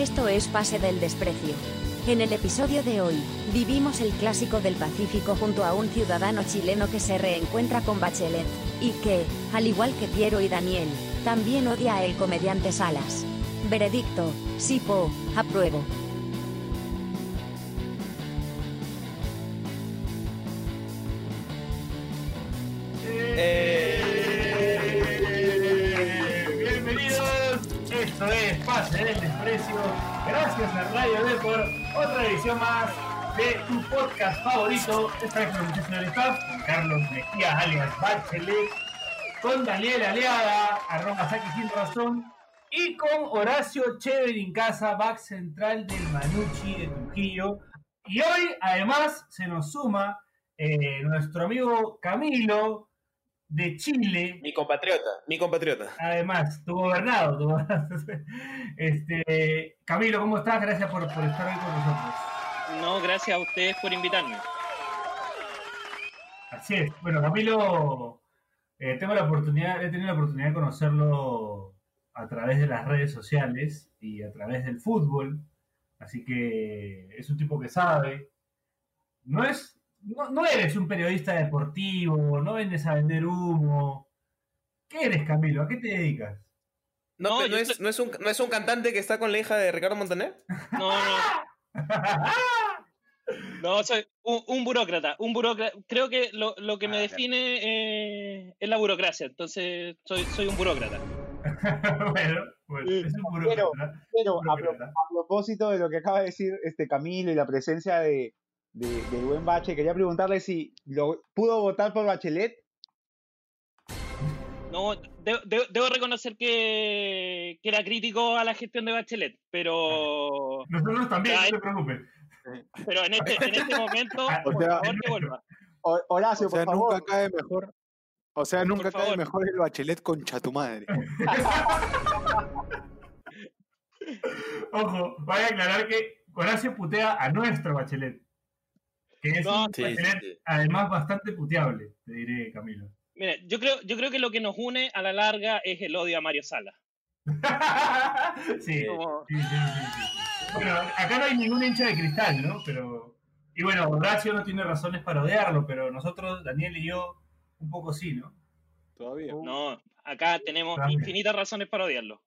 Esto es Pase del Desprecio. En el episodio de hoy, vivimos el clásico del Pacífico junto a un ciudadano chileno que se reencuentra con Bachelet, y que, al igual que Piero y Daniel, también odia a el comediante Salas. Veredicto, Sipo, apruebo. Gracias Radio D otra edición más de tu podcast favorito. Esta vez con el staff, Carlos Mejía alias Bachelet, con Daniel Aleada, arroba Saki sin razón, y con Horacio Chévere en casa, back central del Manucci de Trujillo. Y hoy, además, se nos suma eh, nuestro amigo Camilo de Chile, Mi compatriota, mi compatriota. Además, tu gobernado. tu. Este, Camilo, ¿cómo estás? Gracias por, por estar hoy con nosotros. No, gracias a ustedes por invitarme. Así es. Bueno, Camilo, eh, tengo la oportunidad, he tenido la oportunidad de conocerlo a través de las redes sociales y a través del fútbol. Así que es un tipo que sabe. No es, no, no eres un periodista deportivo, no vendes a vender humo. ¿Qué eres, Camilo? ¿A qué te dedicas? No, No, es, soy- no, es un, ¿No es un cantante que está con la hija de Ricardo Montaner? No, no, no, soy un, un burócrata. Un burócrata. Creo que lo, lo que me Ah, define eh, es la burocracia. Entonces, soy, soy un burócrata. bueno, bueno, es un Pero, burócrata. pero a, pro- a propósito de lo que acaba de decir este Camilo y la presencia de, de, del buen Bache, quería preguntarle si lo, pudo votar por Bachelet. No, de- de- debo reconocer que, que era crítico a la gestión de Bachelet, pero, Nosotros también, no te preocupes. pero en, este, en este momento, por o sea, favor, que vuelva. Horacio, O sea, por favor. nunca cae mejor. O sea, nunca cae mejor el bachelet concha tu madre. Ojo, vaya a aclarar que Horacio putea a nuestro bachelet. Que es No, un sí, bachelet, sí, sí. además, bastante puteable, te diré, Camilo. Mira, yo creo, yo creo que lo que nos une a la larga es el odio a Mario Sala. sí, Como- sí, sí, sí, sí. Bueno, acá no hay ningún hincha de cristal, ¿no? Pero. Y bueno, Horacio no tiene razones para odiarlo, pero nosotros, Daniel y yo, un poco sí, ¿no? Todavía. No, acá tenemos También. infinitas razones para odiarlo.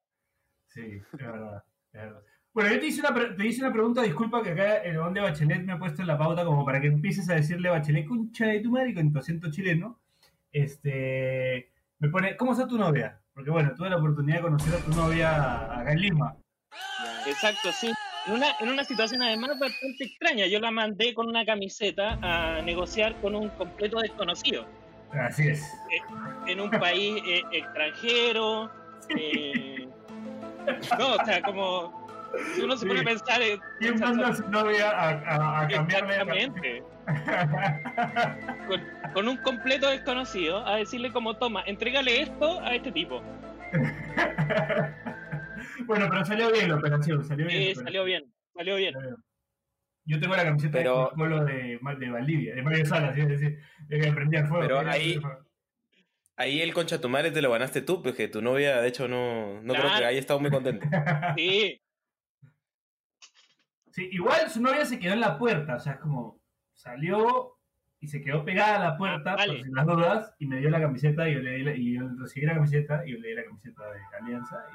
Sí, es verdad, es verdad. Bueno, yo te hice, una, pre- te hice una pregunta, disculpa que acá el don de Bachelet me ha puesto en la pauta como para que empieces a decirle Bachelet, concha de tu madre, con tu acento chileno. Este, me pone, ¿cómo está tu novia? Porque bueno, tuve la oportunidad de conocer a tu novia acá en Lima. Exacto, sí. En una, en una situación además bastante extraña. Yo la mandé con una camiseta a negociar con un completo desconocido. Así es. En un país eh, extranjero. eh, no, o sea, como... Si uno se pone a pensar... ¿Quién manda a su novia a, a- a cambiarle. Con, con un completo desconocido a decirle como, toma, entrégale esto a este tipo. bueno, pero salió bien la operación, salió bien. Eh, operación. salió bien, salió bien. Yo tengo la camiseta Pero- de Colo de, de Valdivia, de Mario Salas, es decir, de que prendía el fuego. Pero ahí-. Ahí el concha tu madre te lo ganaste tú, pues que tu novia, de hecho, no, no creo que haya estado muy contenta. Sí, Sí, igual su novia se quedó en la puerta, o sea, es como salió y se quedó pegada a la puerta Ah, vale. por si las dudas y me dio la camiseta y yo le di la- y yo recibí la camiseta y yo le di la camiseta de Alianza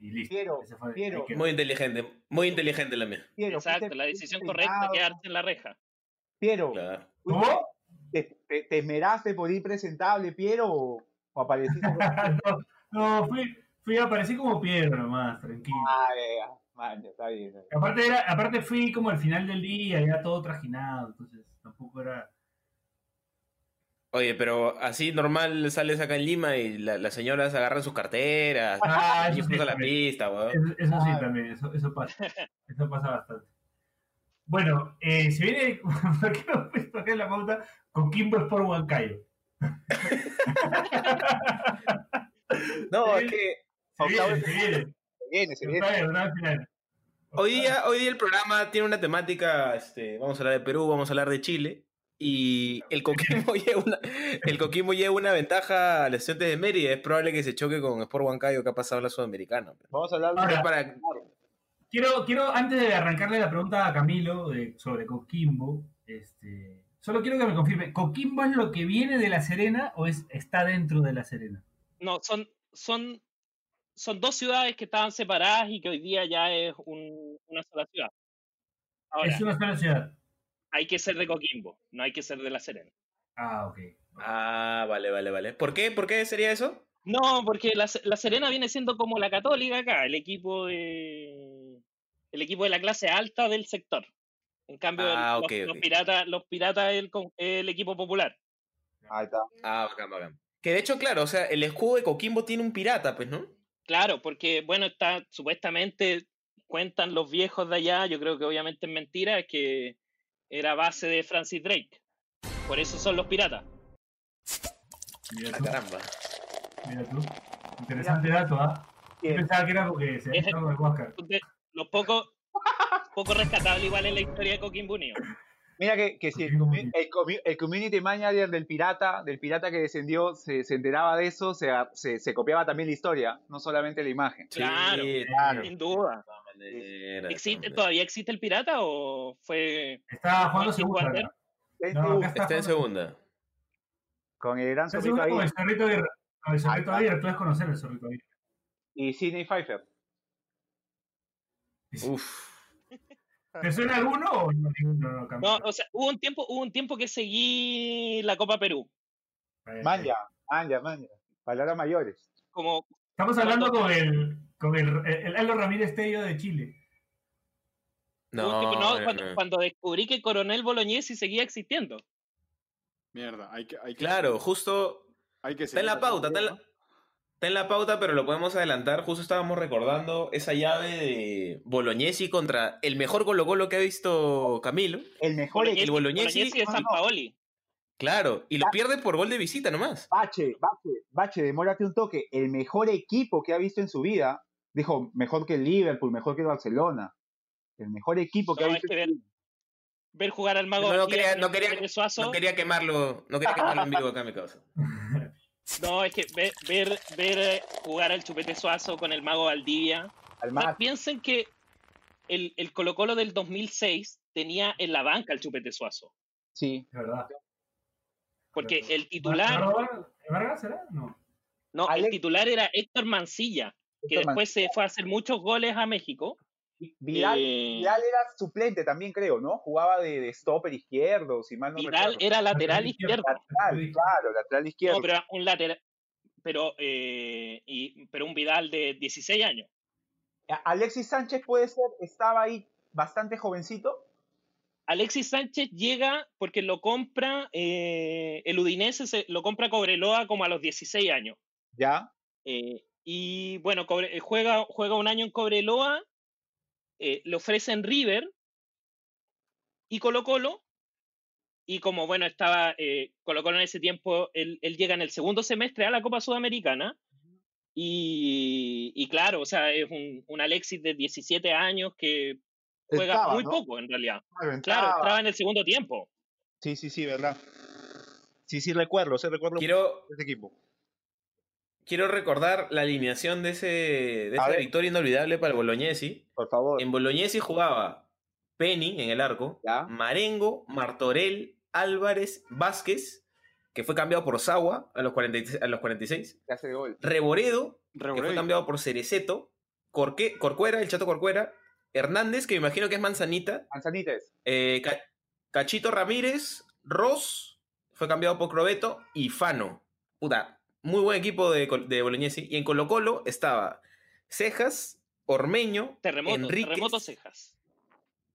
y, y listo. Piero, Ese fue- Piero. quedó. Muy inteligente, muy inteligente la mía. Piero, exacto. La decisión correcta es quedarse en la reja. Piero, Claro. te, te- te esmeraste por ir presentable, Piero, o, o apareciste? no, no, fui, fui, aparecí como piedra nomás, tranquilo. ah. Man, está bien. está bien. Aparte, era, aparte fui como al final del día, ya todo trajinado, entonces tampoco era... Oye, pero así normal sales acá en Lima y la- las señoras agarran sus carteras. Ah, y eso sí, a la también. pista, weón. Eso, eso sí Ah. también, eso, eso pasa. Eso pasa bastante. Bueno, eh, se viene, ¿por qué hemos puesto acá en la pauta? Coquimbo Sport Huancayo. No, es que Se viene, Octavo- se viene. Se viene, se viene. hoy día, hoy día el programa tiene una temática, este, vamos a hablar de Perú, vamos a hablar de Chile. Y el Coquimbo lleva una, el Coquimbo lleva una ventaja a los estudiantes de Mérida. Es probable que se choque con Sport Huancayo que ha pasado en la Sudamericana. Vamos a hablar Ahora, para, quiero, quiero, antes de arrancarle la pregunta a Camilo de- sobre Coquimbo, este, solo quiero que me confirme, ¿Coquimbo es lo que viene de La Serena o es, está dentro de La Serena? No, son, son, son dos ciudades que estaban separadas y que hoy día ya es un- una sola ciudad. Ahora, Es una sola ciudad. hay que ser de Coquimbo, no hay que ser de La Serena. Ah, ok. Ah, vale, vale, vale. ¿Por qué? ¿Por qué sería eso? No, porque la, la Serena viene siendo como la Católica acá, el equipo de el equipo de la clase alta del sector. En cambio, el- Ah, los, ok, los piratas, los piratas es el, con- el equipo popular. Ahí está. Ah, bacán, bacán. Que de hecho, claro, o sea, el escudo de Coquimbo tiene un pirata, pues, ¿no? Claro, porque bueno, está supuestamente cuentan los viejos de allá, yo creo que obviamente es mentira, es que era base de Francis Drake. Por eso son los piratas. Mira Ah, tú, caramba. mira tú. Interesante dato, ¿ah? Bien. pensaba que era porque se había de Huáscar. Los pocos poco rescatable igual en la historia de Coquimbo Unido. Mira que, que si el, el el community manager del pirata, del pirata que descendió, se, se enteraba de eso, se, se, se copiaba también la historia, no solamente la imagen. Claro, Sí, claro. Sin duda. ¿Existe. ¿Todavía existe el pirata o fue Está jugando segunda. No, Está en segunda. Con el gran Está zorrito con ahí el zorrito. Con el zorrito está. abierto, tú debes conocer el zorrito abierto. y Sidney Pfeiffer. Uf. ¿Te suena alguno o no? No, Camilo? No, o sea, hubo un tiempo, hubo un tiempo que seguí la Copa Perú. Eh, Manja, manja, manja. Palabras mayores. Como Estamos hablando con el, con el, el Aldo Ramírez Tello de Chile. No, tiempo- no, no, cuando, no. cuando descubrí que Coronel Bolognesi seguía existiendo. Mierda, hay que, hay que, Claro, justo hay que Está en la pauta, está en la, ¿no? Está en la pauta, pero lo podemos adelantar. Justo estábamos recordando esa llave de Bolognesi contra el mejor Colo Colo que ha visto Camilo. El mejor el equipo. Bolognesi- de San Paoli. Claro, y lo pierde por gol de visita nomás. Bache, Bache, Bache, demórate un toque. El mejor equipo que ha visto en su vida. Dijo, mejor que el Liverpool, mejor que el Barcelona. El mejor equipo que No, ha es visto. que en ver, ver jugar al mago No, quería- no el quería- No quemarlo, no quería quemarlo en vivo acá, mi causa. No, es que ver, ver, ver eh, jugar al Chupete Suazo con el mago Valdivia. Al más, piensen que el, el Colo Colo del 2006 tenía en la banca al Chupete Suazo. sí. Es verdad. Porque el titular, ¿Vargas Vargas será? No. no, el titular era Héctor Mancilla, que Héctor después se fue a hacer muchos goles a México. Vidal, Eh, Vidal era suplente también, creo, ¿no? Jugaba de, de stopper izquierdo, si mal no Vidal recuerdo. era lateral Lateral izquierdo. Lateral, claro, lateral izquierdo. No, pero era un lateral, pero, eh, y, pero un Vidal de 16 años. Alexis Sánchez puede ser, estaba ahí bastante jovencito. Alexis Sánchez llega porque lo compra, eh, el Udinese se- lo compra Cobreloa como a los 16 años. Ya. Eh, y bueno, Cobre- juega, juega un año en Cobreloa, eh, le ofrecen River y Colo Colo. Y como bueno, estaba eh, Colo Colo en ese tiempo, él, él llega en el segundo semestre a la Copa Sudamericana. Y, y claro, o sea, es un, un Alexis de 17 años que juega muy ¿no? poco en realidad. Claro, Claro, entraba. entraba en el segundo tiempo. Sí, sí, sí, verdad. Sí, sí, recuerdo, sí, recuerdo Quiero, ese equipo. Quiero recordar la alineación de, ese, de esa ver. victoria inolvidable para el Bolognesi. Por favor. En Bolognesi jugaba Penny en el arco, Ya. Marengo, Martorell, Álvarez, Vázquez, que fue cambiado por Sagua a los, 40 a los 46, Que hace gol. Reboredo, que fue Reboredo. cambiado por Cereceto, Corque- Corcuera, el Chato Corcuera, Hernández, que me imagino que es Manzanita, Manzanites. eh, Ca- Cachito Ramírez, Ross, fue cambiado por Crobeto y Fano. Puta, muy buen equipo de, de Bolognesi. Y en Colo Colo estaba Cejas, Ormeño, Terremoto, Enríquez, terremoto cejas.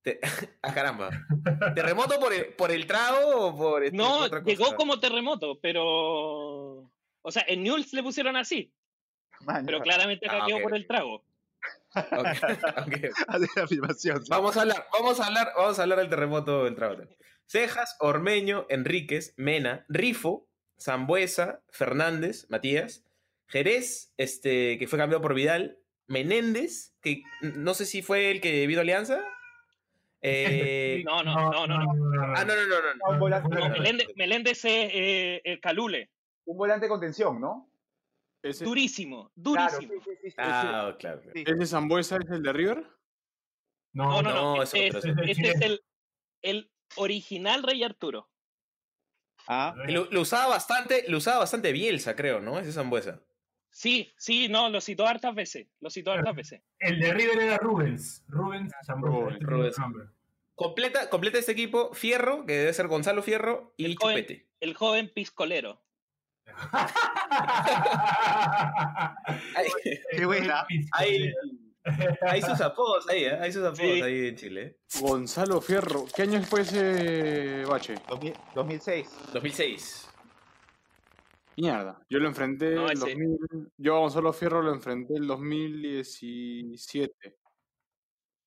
Te- ah, caramba. ¿Terremoto por el, por el trago o por este, No, otra cosa? llegó como terremoto, pero. O sea, en Newell's le pusieron así, Man, pero claramente Ah, cambió ok. por el trago. Ok, ok. Hace la afirmación. Vamos a hablar, vamos a hablar, vamos a hablar del terremoto del trago. Cejas, Ormeño, Enríquez, Mena, Rifo, Zambuesa, Fernández, Matías, Jerez, este, que fue cambiado por Vidal, Menéndez, que no sé si fue el que vino a Alianza. Eh, No, no, no, no, no. ah, no, no, no, no, no. Volante, No, no, no. Meléndez, Meléndez es eh, el Calule. un volante con tensión, ¿no? Ese, Durísimo, Claro, durísimo. sí, sí, sí, sí. Ah, claro. Ese Zambuesa es el de River. No, no, no. No, este es otro. este es el, el original Rey Arturo. Ah, Lo, lo usaba bastante, lo usaba bastante Bielsa, creo, ¿no? Ese Zambuesa. Sí, sí, no, lo citó hartas veces. Lo citó hartas veces. El de River era Rubens. Rubens Zambuesa. Rubens, este. Completa, completa este equipo Fierro, que debe ser Gonzalo Fierro, y El joven. Chupete. El joven piscolero. Qué buena. hay, hay sus apodos ahí, ¿eh? Hay sus apodos Sí. ahí en Chile. Gonzalo Fierro. ¿Qué año fue ese bache? 2000 2006. 2006. Mierda. Yo lo enfrenté No, el ese- 2000. Yo a Gonzalo Fierro lo enfrenté el 2017.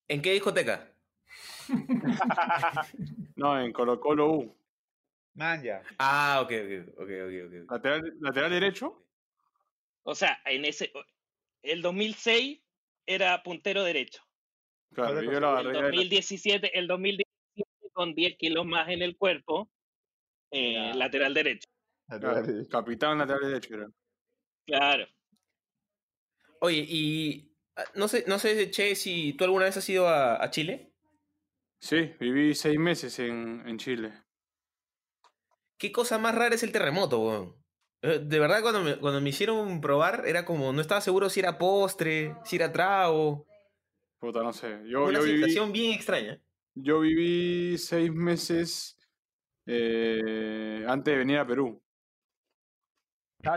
¿En qué discoteca? No, en Colo Colo U. Man, ya. Ah, ok, ok, ok, ok, ok. Lateral, lateral derecho. O sea, en ese. El 2006 era puntero derecho. Claro, yo lo El agarré. era- 2017, el 2017 con 10 kilos más en el cuerpo, eh, lateral derecho. claro, capitán lateral derecho era. Claro. Oye, y ah, no sé, no sé, Che, si tú alguna vez has ido a, a Chile. Sí, viví seis meses en, en Chile. ¿Qué cosa más rara es el terremoto, weón? Eh, De verdad, cuando me, cuando me hicieron probar, era como, no estaba seguro si era postre, si era trago. Puta, no sé. Yo, Una yo, viví, sensación bien extraña. yo viví seis meses eh, antes de venir a Perú. Ah.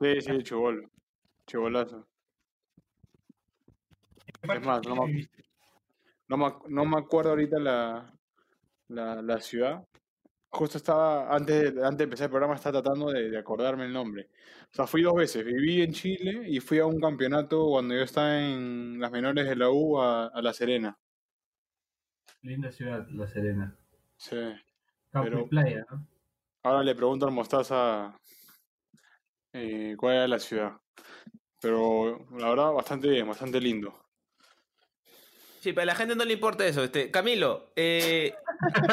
Sí, sí, chivolo. Chivolazo. Es más, no me, no me, no me acuerdo ahorita la, la, la ciudad. Justo estaba, antes de, antes de empezar el programa, estaba tratando de, de acordarme el nombre. O sea, fui dos veces. Viví en Chile y fui a un campeonato cuando yo estaba en las menores de la U a, a La Serena. Linda ciudad, La Serena. Sí. Campo Pero- y playa, ¿no? Ahora le pregunto al Mostaza eh, cuál era la ciudad. Pero la verdad, bastante bien, bastante lindo. Sí, pero a la gente no le importa eso. Este, Camilo, eh,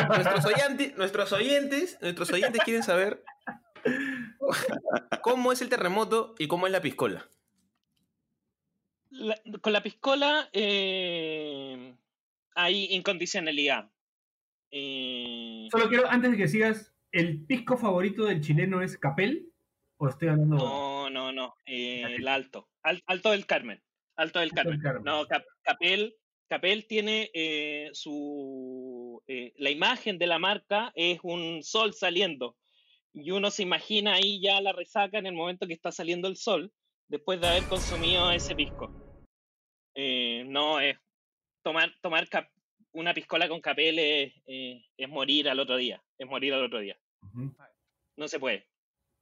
nuestros, oyentes, nuestros oyentes, nuestros oyentes quieren saber cómo es el terremoto y cómo es la piscola. La- con la piscola eh, hay incondicionalidad. Eh, Solo quiero, antes de que sigas, ¿el pisco favorito del chileno es Capel? ¿O estoy hablando no, no, no. eh, el alto. Al- alto del Carmen. Alto del Alto Carmen. del Carmen. No, Cap- Capel, Capel tiene eh, su. eh, la imagen de la marca es un sol saliendo. Y uno se imagina ahí ya la resaca en el momento que está saliendo el sol, después de haber consumido ese pisco. Eh, no, es. Tomar, tomar una piscola con Capel es, eh, es morir al otro día. Es morir al otro día. Ujú. No se puede.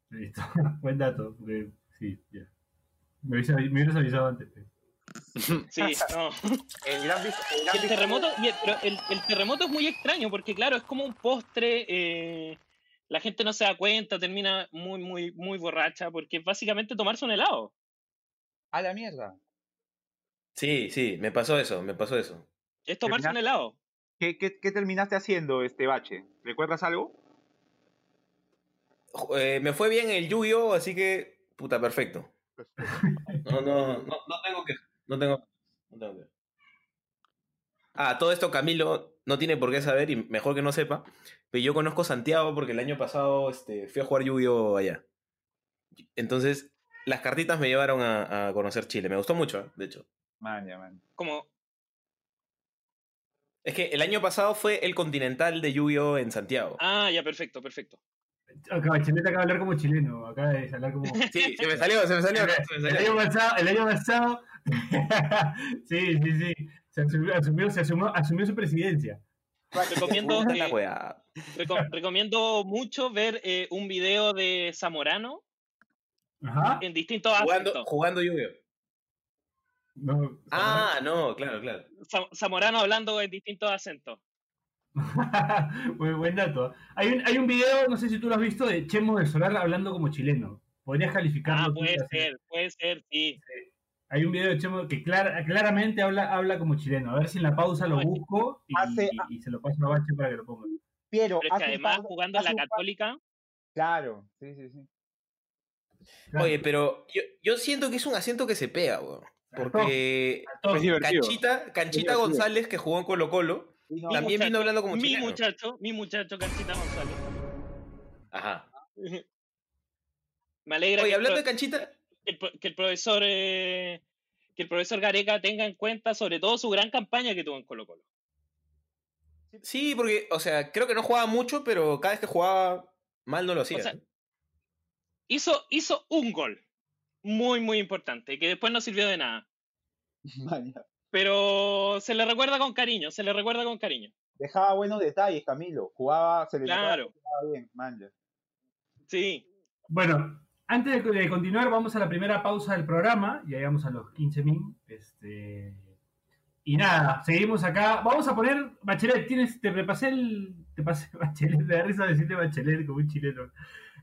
Listo. Buen dato, porque sí, ya. Me hubieras, me hubieras avisado antes. eh. Sí, no. El gran, bis- el Y gran el bis- terremoto, y el, pero el, el terremoto es muy extraño porque, claro, es como un postre. eh, la gente no se da cuenta, termina muy, muy, muy borracha porque es básicamente tomarse un helado. A la mierda. Sí, sí, me pasó eso, me pasó eso. Es tomarse un helado. ¿Qué, qué, qué terminaste haciendo, este bache? ¿Recuerdas algo? Eh, me fue bien el Yu-Gi-Oh, así que, puta, perfecto. No, no, no, no tengo. No tengo, que. Ah, todo esto Camilo no tiene por qué saber y mejor que no sepa. Pero yo conozco Santiago porque el año pasado este, fui a jugar Yu-Gi-Oh allá. Entonces, las cartitas me llevaron a, a conocer Chile. Me gustó mucho, ¿eh? de hecho. Man, ya, man. Como, Es que el año pasado fue el Continental de Yu-Gi-Oh en Santiago. ah, ya, perfecto, perfecto. Acá, Bachelet acaba de hablar como chileno, acaba de hablar como... Sí, se me salió, se me salió. se me El salió. año pasado, el año pasado, sí, sí, sí, se asumió, asumió, se asumió, asumió su presidencia. Recomiendo, eh, reco- recomiendo mucho ver eh, un video de Zamorano Ajá. en distintos Jugando, acentos. jugando. No, Ah, no, claro, claro. Za- Zamorano hablando en distintos acentos. Muy buen dato. Hay un, hay un video, no sé si tú lo has visto, de Chemo de Solar hablando como chileno. Podrías calificarlo. Ah, puede así. ser, puede ser, sí. Hay un video de Chemo que clara- claramente habla, habla como chileno. A ver si en la pausa lo busco y, hace- y se lo paso a Bache para que lo ponga. Piero, Pero es que además par- jugando en la Católica, Claro, sí, sí, sí. Oye, pero yo, yo siento que es un acento que se pega, weón. Porque A. Canchita. González, que jugó en Colo Colo, no, también vino hablando como mi chileno. muchacho, mi muchacho Canchita González. Ajá. Me alegra Oye, que, hablando de Canchita, el que el profesor eh, que el profesor Gareca tenga en cuenta sobre todo su gran campaña que tuvo en Colo Colo. sí, porque, o sea, creo que no jugaba mucho, pero cada vez que jugaba mal no lo hacía. O sea, Hizo, hizo un gol muy, muy importante, que después no sirvió de nada. Pero se le recuerda con cariño, se le recuerda con cariño. Dejaba buenos detalles, Camilo. Jugaba, se le Claro, jugaba bien, manja. sí. Bueno, antes de, de continuar, vamos a la primera pausa del programa. Ya llegamos a los 15 min. Este, y nada, seguimos acá. Vamos a poner. Bachelet, tienes, te repasé el. Te pasé Bachelet, me da risa decirte Bachelet como un chileno.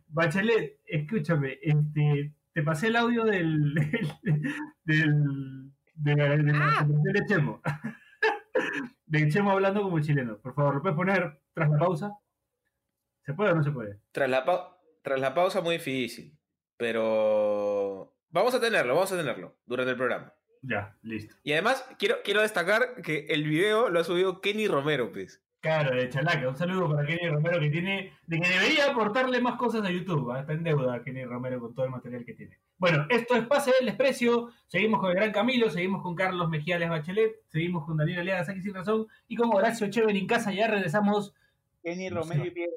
Bachelet, escúchame, este, te pasé el audio del. del, de la, de la conversación de Chemo. de Chemo hablando como chileno. Por favor, ¿lo puedes poner tras la pausa? ¿Se puede o no se puede? Tras la, pau- tras la pausa, muy difícil. Pero vamos a tenerlo, vamos a tenerlo durante el programa. Ya, listo. Y además, quiero, quiero destacar que el video lo ha subido Kenny Romero, pues. Claro, de Chalaca. Un saludo para Kenny Romero que tiene, de que debería aportarle más cosas a YouTube. ¿ah? Está en deuda Kenny Romero con todo el material que tiene. Bueno, esto es Pase del Desprecio. Seguimos con el Gran Camilo, seguimos con Carlos Mejiales Bachelet, seguimos con Daniel Aliaga Saki Sin Razón y con Horacio Echever en casa. Ya regresamos. Kenny Romero y Piedra.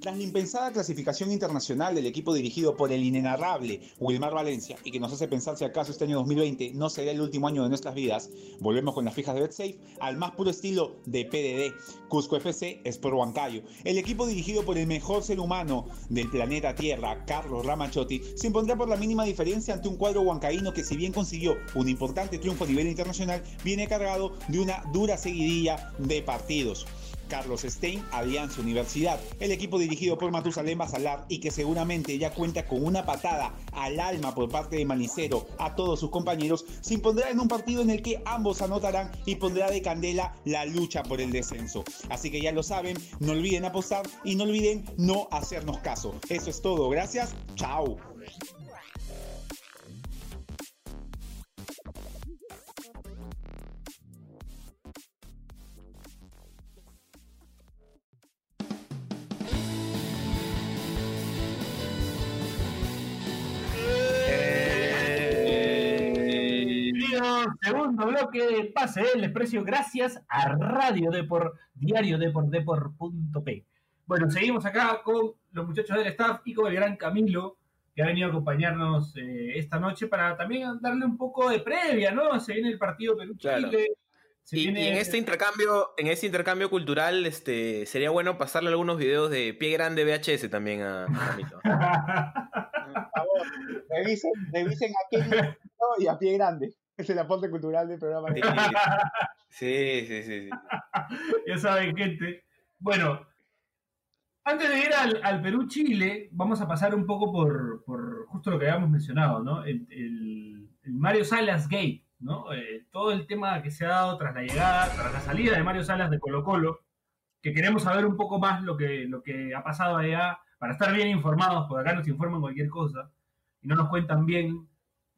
Tras la impensada clasificación internacional del equipo dirigido por el inenarrable Wilmar Valencia y que nos hace pensar si acaso este año 2020 no será el último año de nuestras vidas, volvemos con las fijas de BetSafe al más puro estilo de PDD. Cusco FC es por Huancayo. El equipo dirigido por el mejor ser humano del planeta Tierra, Carlos Ramachotti, se impondrá por la mínima diferencia ante un cuadro huancaíno que si bien consiguió un importante triunfo a nivel internacional, viene cargado de una dura seguidilla de partidos. Carlos Stein, Alianza Universidad, el equipo dirigido por Matusalén Basalar y que seguramente ya cuenta con una patada al alma por parte de Manicero a todos sus compañeros, se impondrá en un partido en el que ambos anotarán y pondrá de candela la lucha por el descenso. Así que ya lo saben, no olviden apostar y no olviden no hacernos caso. Eso es todo, gracias, chao. Bienvenidos, segundo bloque de Pase del Desprecio gracias a Radio Depor, diario Depor, depor.p. Bueno, seguimos acá con los muchachos del staff y con el gran Camilo, que ha venido a acompañarnos eh, esta noche para también darle un poco de previa, ¿no? Se viene el partido Perú-Chile. Claro. Y, en este intercambio, en este intercambio cultural, este, sería bueno pasarle algunos videos de pie grande VHS también a, a Camilo. Por favor, revisen, revisen a Kenny y a Pie Grande. Es el aporte cultural del programa. Sí, sí, sí, sí. ya saben, gente. Bueno, antes de ir al, al Perú-Chile, vamos a pasar un poco por, por justo lo que habíamos mencionado, ¿no? El, el- el Mario Salas Gate, ¿no? Eh, todo el tema que se ha dado tras la llegada, tras la salida de Mario Salas de Colo Colo, que queremos saber un poco más lo que, lo que ha pasado allá, para estar bien informados, porque acá nos informan cualquier cosa, y no nos cuentan bien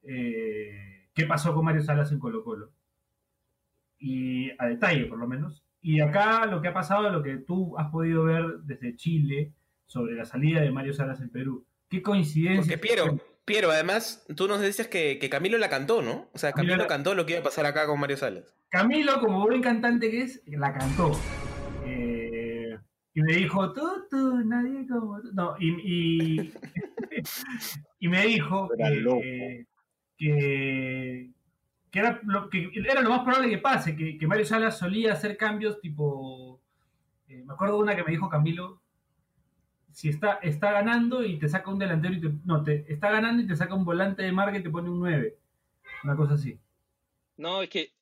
eh, qué pasó con Mario Salas en Colo Colo y a detalle por lo menos. Y acá lo que ha pasado, lo que tú has podido ver desde Chile sobre la salida de Mario Salas en Perú. Qué coincidencia. Porque Piero, Piero, además, tú nos dices que, que Camilo la cantó, ¿no? O sea, Camilo Camilo la- cantó lo que iba a pasar acá con Mario Salas. Camilo, como buen cantante que es, la cantó. Eh, y me dijo, tú, tú, nadie como tú. No, y, y, y me dijo que, que, que era lo, que era lo más probable que pase, que, que Mario Salas solía hacer cambios tipo... eh, me acuerdo de una que me dijo Camilo, si está, está ganando y te saca un delantero y te... No, te, está ganando y te saca un volante de marca y te pone un 9. Una cosa así. No, es que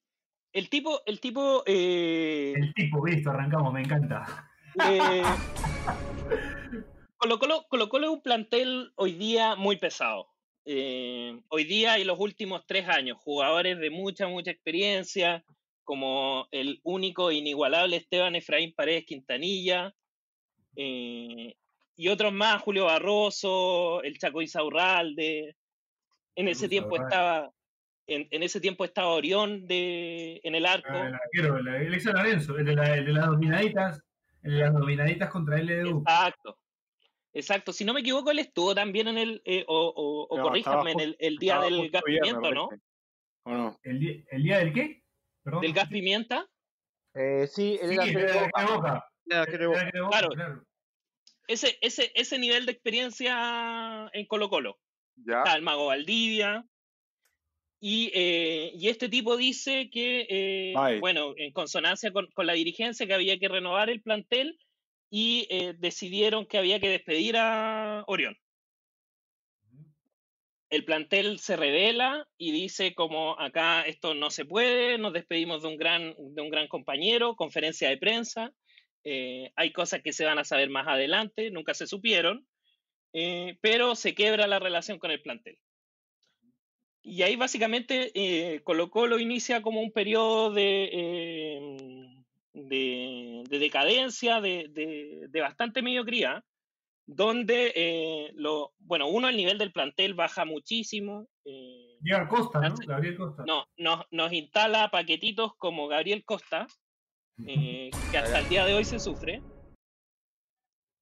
el tipo, el tipo eh, El tipo, listo, arrancamos, me encanta. Eh, Colo Colo, Colo Colo es un plantel hoy día muy pesado. Eh, hoy día y los últimos tres años, jugadores de mucha, mucha experiencia, como el único e inigualable Esteban Efraín Paredes Quintanilla, eh, y otros más, Julio Barroso, el Chaco Isaurralde. En ese tiempo estaba, en, en ese tiempo estaba Orión de, en el arco. Ah, el arquero, el, el ex Lorenzo, el de, la- el de las dominaditas, el de las dominaditas contra LDU. Exacto. Exacto. Si no me equivoco, él estuvo también en el, eh, o, o, o No, corríjanme, en el, el día del gas pimienta, ¿no? ¿O no? ¿El, el día del qué? Perdón. Del gas pimienta. Eh, sí, Sí, el Boca, Claro. Ese, ese, ese nivel de experiencia en Colo Colo. Ya. Está el mago Valdivia. Y, eh, y este tipo dice que, eh, bueno, en consonancia con, con la dirigencia, que había que renovar el plantel y eh, decidieron que había que despedir a Orión. El plantel se revela y dice como acá esto no se puede, nos despedimos de un gran, de un gran compañero, conferencia de prensa, eh, hay cosas que se van a saber más adelante, nunca se supieron, eh, pero se quiebra la relación con el plantel. Y ahí básicamente Colo Colo inicia como un periodo de, eh, de, de decadencia, de, de, de bastante mediocridad, donde, eh, lo, bueno, uno, el nivel del plantel baja muchísimo. eh, Llega Costa, ¿no? Gabriel Costa. no, nos, nos instala paquetitos como Gabriel Costa, eh, que hasta el día de hoy se sufre.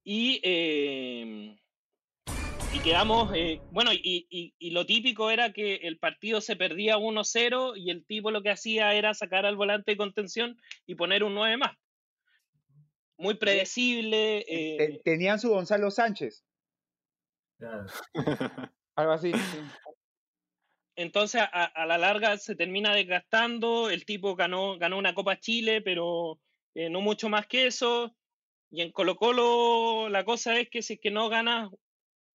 Y, eh, y quedamos, eh, bueno, y, y- y lo típico era que el partido se perdía 1-0 y el tipo lo que hacía era sacar al volante de contención y poner un 9 más. Muy predecible. eh, Te- Tenían su Gonzalo Sánchez. Claro. Algo así. sí. Entonces, a, a la larga se termina desgastando. El tipo ganó, ganó una Copa Chile, pero eh, no mucho más que eso. Y en Colo Colo la cosa es que si es que no ganas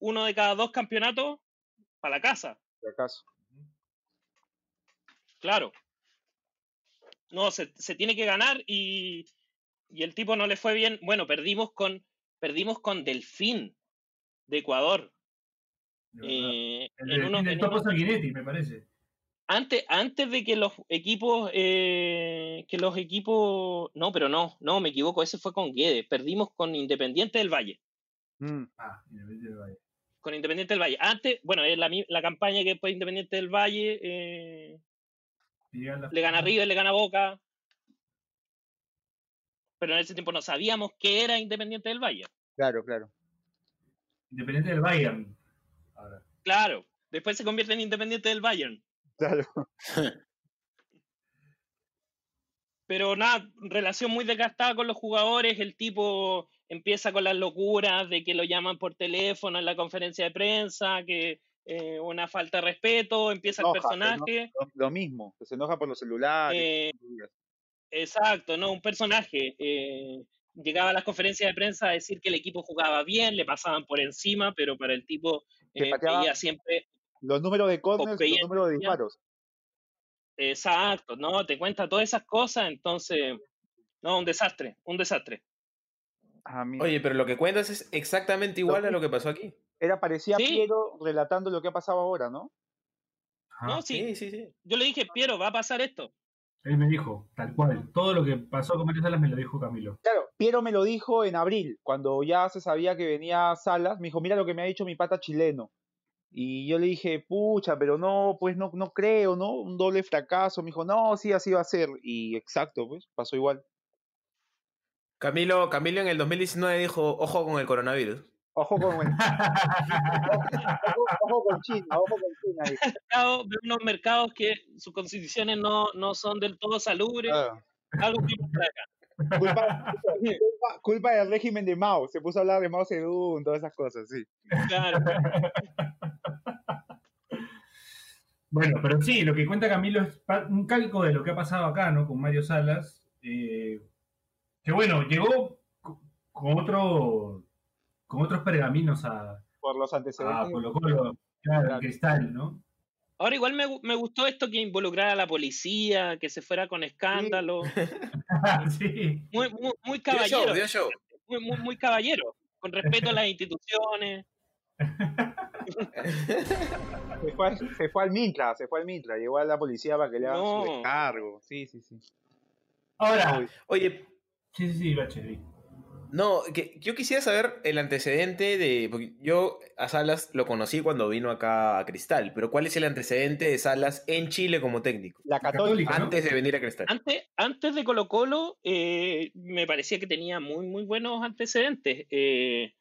uno de cada dos campeonatos, para la casa, Por acaso. claro. No, se, se tiene que ganar y, y el tipo no le fue bien. Bueno, perdimos con, perdimos con Delfín de Ecuador. de eh, El en Topo Sanguinetti, me parece. antes, antes de que los equipos, eh, que los equipos, no, pero no, no, me equivoco, ese fue con Guedes, perdimos con Independiente del Valle, Mm. Ah, Independiente del Valle. Con Independiente del Valle. Antes, bueno, es la, la campaña que después Independiente del Valle eh, le gana River, le gana Boca, pero en ese tiempo no sabíamos que era Independiente del Valle. Claro, claro. Independiente del Bayern. Ahora. Claro, después se convierte en Independiente del Bayern. Claro. Pero nada, relación muy desgastada con los jugadores, el tipo empieza con las locuras de que lo llaman por teléfono en la conferencia de prensa, que eh, una falta de respeto, empieza el Enoja, personaje. Lo, lo mismo, que se enoja por los celulares. eh, exacto, ¿no? Un personaje. eh, llegaba a las conferencias de prensa a decir que el equipo jugaba bien, le pasaban por encima, pero para el tipo eh, veía siempre los números de corners y los números de disparos. Exacto, ¿no? Te cuenta todas esas cosas, entonces, no, un desastre, un desastre. Ah. Oye, pero lo que cuentas es exactamente igual a lo que pasó aquí. Era parecía Sí. Piero relatando lo que ha pasado ahora, ¿no? No, sí, Sí, sí, sí. yo le dije, Piero, va a pasar esto. Él me dijo, tal cual. Todo lo que pasó con Mario Salas me lo dijo Camilo. Claro, Piero me lo dijo en abril, cuando ya se sabía que venía Salas, me dijo, mira lo que me ha dicho mi pata chileno. Y yo le dije, pucha, pero no, pues no, no creo, ¿no? Un doble fracaso. Me dijo, no, sí, así va a ser. Y exacto, pues, pasó igual. Camilo, Camilo en el 2019 dijo, ojo con el coronavirus. Ojo con, ojo, ojo con China, ojo con China. dijo. Mercado- veo unos mercados que sus constituciones no, no son del todo salubres, algo que acá. Culpa, culpa, culpa del régimen de Mao. Se puso a hablar de Mao Zedong, todas esas cosas, sí. Claro, Bueno, pero sí, lo que cuenta Camilo es un calco de lo que ha pasado acá, ¿no? Con Mario Salas. eh, que bueno, llegó co- con otro con otros pergaminos a, Por los a antecedentes. Colo Colo, claro, Claro. Cristal, ¿no? Ahora igual me, me gustó esto que involucrara a la policía, que se fuera con escándalo. sí. Muy, muy, muy caballero, dio show. muy, muy, muy caballero, con respeto a las instituciones. Se fue, al, se fue al Mintra, se fue al Mintra. Llegó a la policía para que le hagan su No. descargo. Sí, sí, sí. Ahora, Uy. Oye, sí, sí, sí, Bache, di. no, que yo quisiera saber el antecedente de. Porque yo a Salas lo conocí cuando vino acá a Cristal, pero ¿cuál es el antecedente de Salas en Chile como técnico? La Católica. Antes de venir a Cristal. Antes, antes de Colo Colo, eh, me parecía que tenía muy, muy buenos antecedentes. Eh,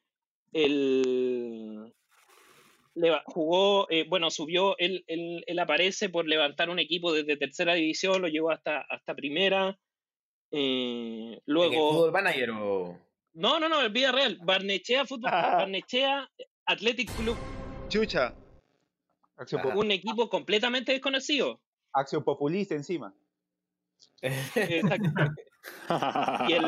leva- jugó, eh, bueno, subió, él, él- él aparece por levantar un equipo desde tercera división, lo llevó hasta, hasta primera. Eh, ¿En el luego, fútbol manager o.? no, no, no, el vida real, Barnechea Fútbol, Ah. Barnechea Athletic Club, Chucha. Acción, po- un equipo completamente desconocido. acción populista encima. Exacto. y el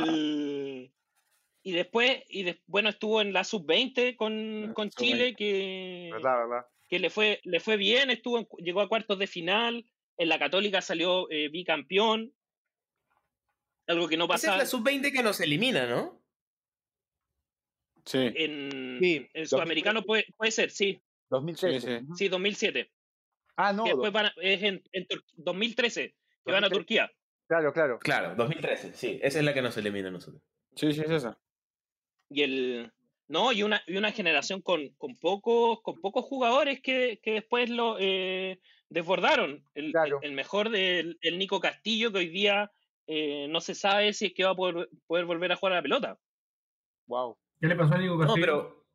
y después y des- bueno estuvo en la sub 20 con, con Sub-20. Chile que, ¿Verdad, verdad? que le fue le fue bien estuvo en cu- llegó a cuartos de final en la Católica salió eh, bicampeón algo que no Esa es pasa la sub-20 que nos elimina, ¿no? Sí, en, Sí, en sudamericano puede, puede ser sí 2013. Sí, sí. Sí 2007 Ah, no. que después van a- es en, en Tur- 2013 que van a 2013. Turquía Claro, claro. Claro, 2013, sí. Esa es la que nos elimina a nosotros. sí, sí, es esa. Y el no y una y una generación con, con pocos con pocos jugadores que, que después lo eh, desbordaron el, Claro. el- el mejor del el Nico Castillo que hoy día eh, no se sabe si es que va a poder, poder volver a jugar a la pelota Wow. ¿Qué le pasó a Nico No, Castillo? pero.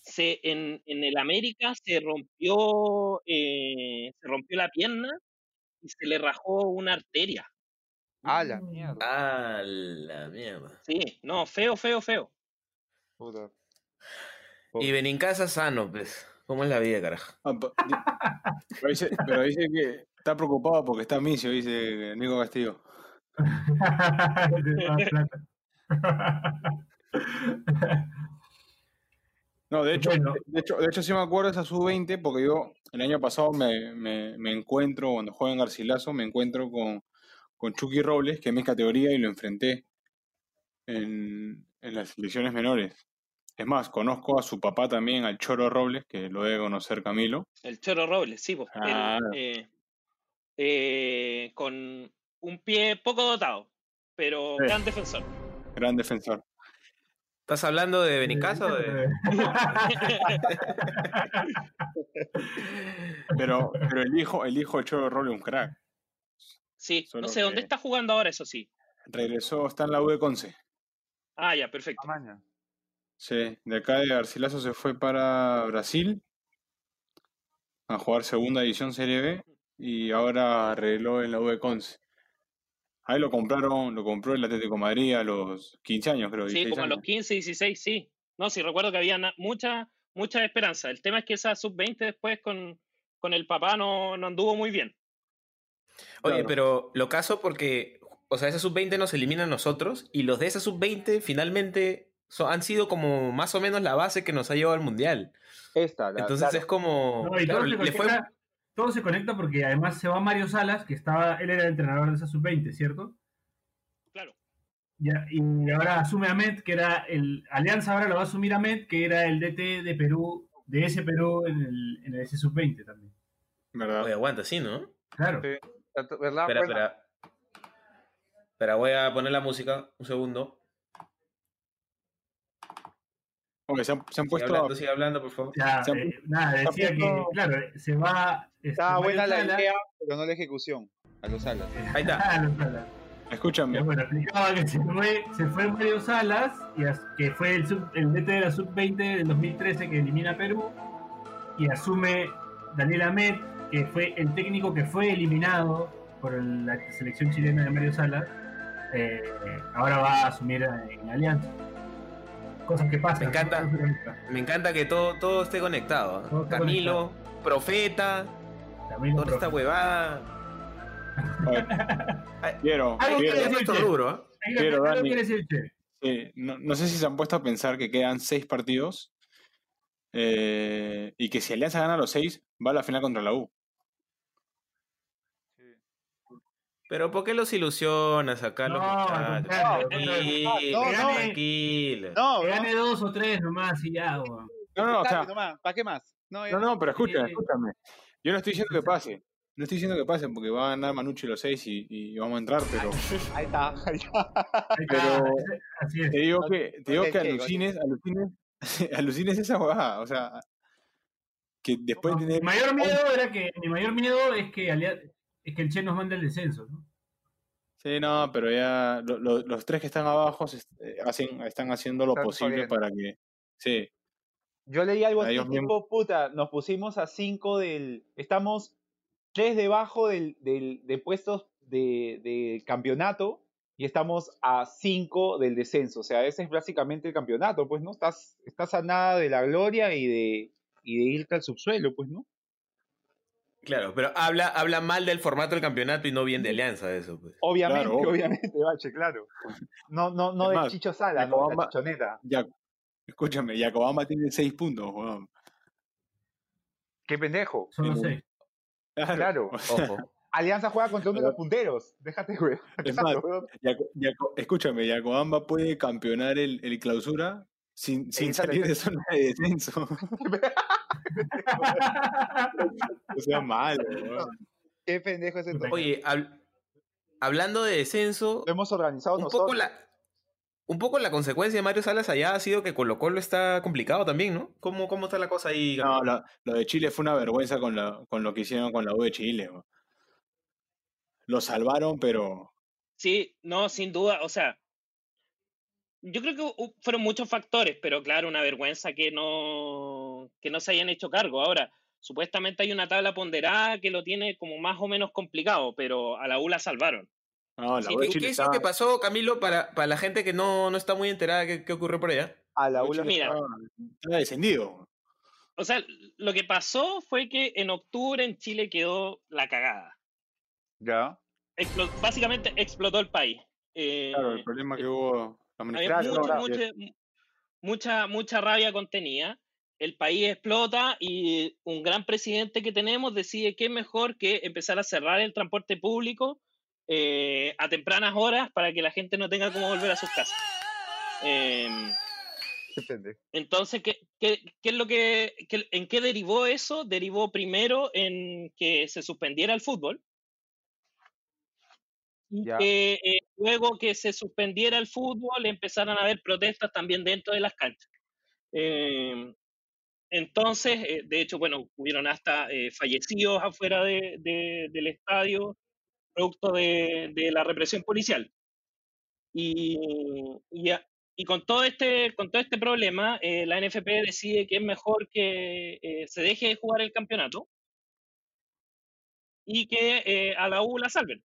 se en, en el América se rompió eh, se rompió la pierna y se le rajó una arteria Ah, la mierda. Ah, la mierda. sí no feo feo feo Puta. Y Benincasa sano, pues. ¿Cómo es la vida, carajo? Ah, pero, dice, pero dice que está preocupado porque está Micio, dice Nico Castillo. No, de hecho, Bueno. de hecho, de hecho sí me acuerdo de esa sub-20 porque yo el año pasado me, me, me encuentro, cuando juego en Garcilaso, me encuentro con, con Chucky Robles, que es mi categoría, y lo enfrenté en, en las selecciones menores. Es más, conozco a su papá también, al Choro Robles, que lo debe conocer Camilo. El Choro Robles, sí, pues, él, eh, eh, con un pie poco dotado, pero Sí. gran defensor. Gran defensor. ¿Estás hablando de Benincasa o de.? Pero, pero el hijo, el hijo del Choro Robles es un crack. Sí, Solo no sé dónde que- está jugando ahora, eso sí. Regresó, está en la U de Conce. Ah, ya, perfecto. Maña. Sí, de acá de Garcilaso se fue para Brasil a jugar segunda división Serie B y ahora arregló en la de Conce. Ahí lo compraron, lo compró el Atlético de Madrid a los 15 años, creo. Sí, 16 como a los años. 15, 16, sí. No, sí, recuerdo que había mucha, mucha esperanza. El tema es que esa sub-20 después con, con el papá no, no anduvo muy bien. Oye, Claro. pero lo caso porque, o sea, esa sub-20 nos elimina a nosotros y los de esa sub-20 finalmente so- han sido como más o menos la base que nos ha llevado al mundial. Esta, la, Entonces claro. es como. No, y claro, todo, se fue. conecta, todo se conecta porque además se va Mario Salas, que estaba, él era el entrenador de esa sub-20, ¿cierto? Claro. Ya, y ahora asume a Met, que era el. Alianza ahora lo va a asumir a Met, que era el DT de Perú, de ese Perú en el, en el sub-20 también. ¿Verdad? Oye, aguanta, sí, ¿no? Claro. Sí. ¿Verdad? Espera, espera. Espera, voy a poner la música. Un segundo. Oye, se han, se han Sigue puesto hablando, sigue hablando, por favor. Ya, Se ha eh, nada, decía que, puesto- claro, se va. Estaba Mario buena la idea, pero no la ejecución. A los alas. Ahí está. Ah, los Salas. Escúchame, Ya, bueno, explicaba que se fue, se fue Mario Salas, y as- que fue el, sub- el DT de la sub-20 del 2013 que elimina a Perú, y asume Daniel Amet, que fue el técnico que fue eliminado por el- la selección chilena de Mario Salas, eh, ahora va a asumir en, en Alianza. Cosas que pasan. Me encanta. Me encanta que todo, todo esté conectado. ¿eh? Todo está Camilo, Profeta, También toda esta profe. huevada. quiero, quiero- ¿eh? Che. Sí, no, no sé si se han puesto a pensar que quedan seis partidos eh, y que si Alianza gana los seis, va a la final contra la U. Pero ¿por qué los ilusionas acá los No, muchachos? no, no. tranquilo. No, gane dos o tres nomás y ya, weón. No, no, o sea, ¿Para qué más? No, no, no, pero escúchame, Sí. escúchame. Yo no estoy diciendo que pase. No estoy diciendo que pasen porque va a ganar Manucci los seis y, y vamos a entrar, pero Ahí está, ahí Pero- Así es. te digo que, te digo que alucines, alucines, alucines esa huevada. O sea, que después de Mi mayor miedo era que mi mayor miedo es que es que el Che nos mande el descenso, ¿no? Sí, no, pero ya lo- lo- los tres que están abajo se eh, hacen, están haciendo lo Están posible para que. Sí, Yo leí algo así tipo, puta, nos pusimos a 5 del... Estamos tres debajo del, del, de puestos de, de campeonato y estamos a 5 del descenso. O sea, ese es básicamente el campeonato, pues, ¿no? Estás, estás a nada de la gloria y de, y de irte al subsuelo, pues, ¿no? Claro, pero habla, habla mal del formato del campeonato y no bien de Alianza, eso. Pues. Obviamente, Claro, obviamente, Bache, claro. No, no, no de más, Chicho Sala, no, de la chichoneta. ya, escúchame, Yacobamba tiene seis puntos, weón. Qué pendejo. Sí. seis. Claro. O sea, Alianza juega contra uno de los punteros. Déjate, güey. Es más, Yaco- Yaco- escúchame, Yacobamba puede campeonar el, el clausura sin, salir de zona de descenso. o sea, malo, weón. Qué pendejo ese torneo. Oye, hab- hablando de descenso, Lo hemos organizado un nosotros. poco la un poco la consecuencia de Mario Salas allá ha sido que Colo Colo está complicado también, ¿no? ¿Cómo, cómo está la cosa ahí? No, lo, lo de Chile fue una vergüenza con, la, con lo que hicieron con la U de Chile. weón. Lo salvaron, pero Sí, no, sin duda, o sea, yo creo que fueron muchos factores, pero claro, una vergüenza que no, que no se hayan hecho cargo. Ahora, supuestamente hay una tabla ponderada que lo tiene como más o menos complicado, pero a la U la salvaron. no, la Sí, U de ¿Qué, Chile qué es lo que pasó, Camilo, para, para la gente que no, no está muy enterada qué, qué ocurrió por allá? A la la U de ULA. Chile Mira. estaba- estaba descendido. O sea, lo que pasó fue que en octubre en Chile quedó la cagada. Ya. Explo- básicamente explotó el país. Eh, Claro, el problema que hubo. Había mucho- mucha, mucha, rabia contenida. El país explota y un gran presidente que tenemos decide que es mejor que empezar a cerrar el transporte público eh, a tempranas horas para que la gente no tenga cómo volver a sus casas. Em, entonces, ¿qué, qué, qué es lo que, qué- ¿en qué derivó eso? Derivó primero en que se suspendiera el fútbol. Y Ya. que eh, luego que se suspendiera el fútbol empezaran a haber protestas también dentro de las canchas. Eh, entonces, eh, de hecho, bueno, hubieron hasta eh, fallecidos afuera de- de- del estadio, producto de, de la represión policial. Y, y, y con todo este, con todo este problema, la NFP decide que es mejor que se deje de jugar el campeonato y que a la U la salven.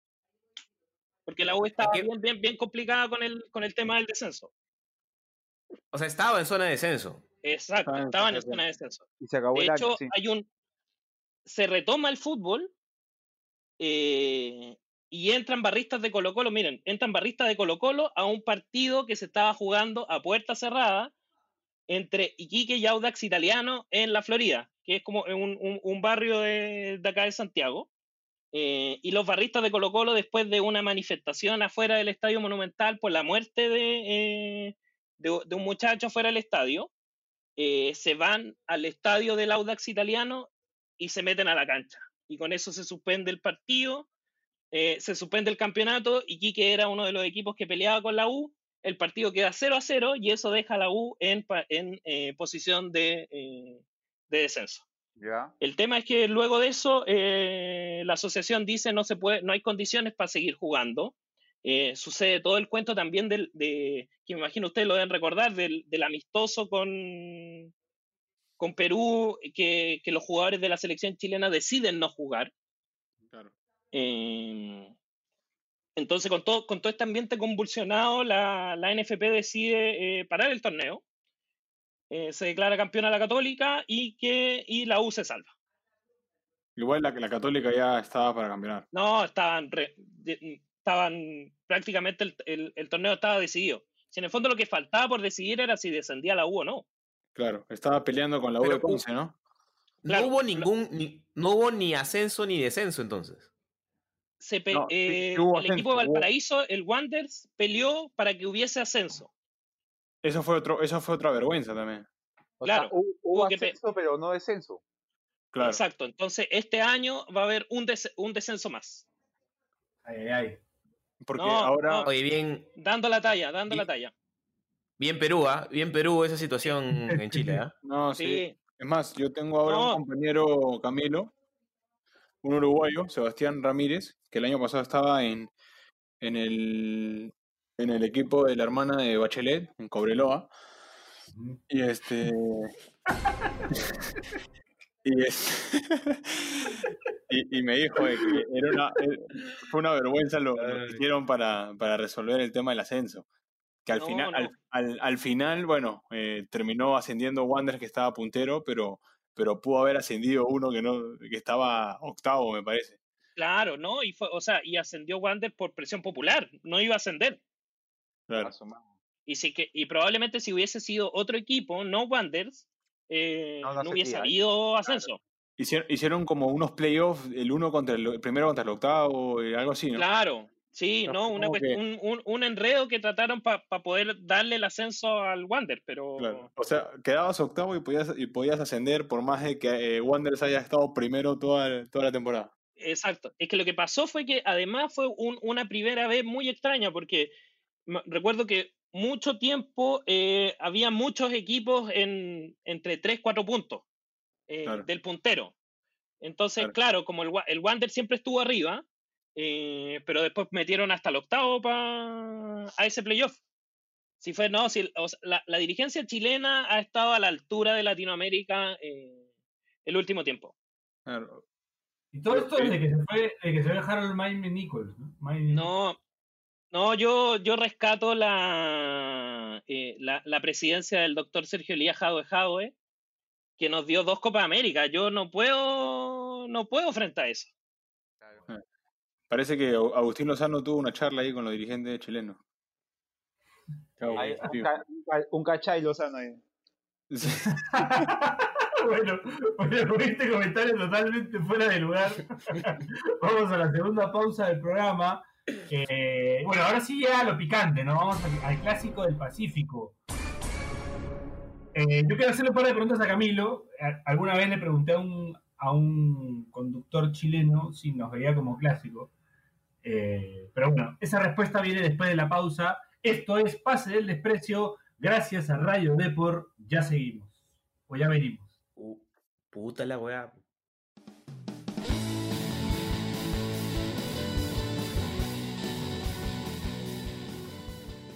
Porque la U está qué- bien, bien, bien complicada con el, con el tema del descenso. O sea, estaba en zona de descenso. Exacto, Estaban en zona de zona de descenso. Y se acabó De el hecho, año, sí. hay un. Se retoma el fútbol eh, y entran barristas de Colo Colo. Miren, entran barristas de Colo Colo a un partido que se estaba jugando a puerta cerrada entre Iquique y Audax Italiano en la Florida, que es como un, un- un barrio de, de acá de Santiago. Eh, y los barristas de Colo Colo, después de una manifestación afuera del Estadio Monumental por la muerte de, eh, un muchacho afuera del estadio, eh, se van al estadio del Audax italiano y se meten a la cancha. Y con eso se suspende el partido, se suspende el campeonato y Quique era uno de los equipos que peleaba con la U. El partido queda 0 a 0 y eso deja a la U en, en posición de descenso. Ya. El tema es que luego de eso eh, la asociación dice no se puede, no hay condiciones para seguir jugando. Eh, sucede todo el cuento también del, de, que me imagino ustedes lo deben recordar, del, del amistoso con, con Perú, que, que los jugadores de la selección chilena deciden no jugar. Claro. Eh, entonces, con todo, con todo este ambiente convulsionado, la, la NFP decide eh, parar el torneo. Eh, se declara campeona la Católica y que y la U se salva. Igual la, la Católica ya estaba para campeonar. No, estaban, re- de- estaban prácticamente el, el- el torneo estaba decidido. Si en el fondo lo que faltaba por decidir era si descendía la U o no. Claro, estaba peleando con la U Pero de Conce, ¿no? Claro, no hubo lo- ningún, ni, no hubo ni ascenso ni descenso entonces. Se pe- No, sí, eh, sí el equipo de hubo- Valparaíso, el Wanderers, peleó para que hubiese ascenso. Eso fue otro, eso fue otra vergüenza también. O Claro, sea, hu- hubo, hubo ascenso, pero no descenso. Claro. Exacto. Entonces, este año va a haber un, des- un descenso más. Ay, ay, ay. Porque No, ahora. no. Oye, bien, Dando la talla, dando la talla. bien Perú, ¿ah? Bien Perú esa situación en Chile, ¿ah? No, sí. Sí. Es más, yo tengo ahora No. un compañero Camilo, un uruguayo, Sebastián Ramírez, que el año pasado estaba en, en, el, en el equipo de la hermana de Bachelet, en Cobreloa. Y este. y, es- y, y me dijo que era una, eh, fue una vergüenza lo, lo que hicieron para, para resolver el tema del ascenso. Que al, No, final, no. al, al- al final, bueno, eh, terminó ascendiendo Wander, que estaba puntero, pero, pero pudo haber ascendido uno que no que estaba octavo, me parece. Claro, ¿no? Y fue, o sea, y ascendió Wander por presión popular. No iba a ascender. Claro. Y sí que, y probablemente si hubiese sido otro equipo, no Wanderers, eh, No, no, no hubiese ascendía. habido ascenso. Hicieron, hicieron como unos playoffs, el uno contra el, el primero contra el octavo, y algo así, ¿no? Claro, sí, No, una que- un, un- un enredo que trataron para poder darle el ascenso al Wander, pero Claro. O sea, quedabas octavo y podías, y podías ascender por más de que eh, Wanderers haya estado primero toda, toda la temporada. Exacto. Es que lo que pasó fue que además fue un- una primera vez muy extraña porque recuerdo que mucho tiempo eh, había muchos equipos en, entre 3, 4 puntos eh, Claro. del puntero. Entonces, Claro. claro, como el, el Wander siempre estuvo arriba, eh, pero después metieron hasta el octavo pa- a ese playoff. Si fue, no, si, o sea, la, la dirigencia chilena ha estado a la altura de Latinoamérica eh, el último tiempo. Claro. Y todo esto desde que se fue, desde que se fue Harold Mine Nichols, ¿no? No, no, yo, yo rescato la, eh, la, la presidencia del doctor Sergio Elías Jadwe Jadwe, que nos dio dos Copas América. Yo no puedo, no puedo frente a eso. Parece que Agustín Lozano tuvo una charla ahí con los dirigentes chilenos. Hay un, ca- un ca- un cachai Lozano ahí. Sí. bueno, bueno, con este comentario totalmente fuera de lugar, vamos a la segunda pausa del programa. Eh, bueno, ahora sí ya lo picante, ¿no? Vamos al, clásico del Pacífico. Eh, yo quiero hacerle un par de preguntas a Camilo. A- Alguna vez le pregunté a un, a un conductor chileno si nos veía como clásico. Eh, pero bueno, esa respuesta viene después de la pausa. Esto es Pase del Desprecio. Gracias a Radio Depor. Ya seguimos. O ya venimos. Uh, puta la weá.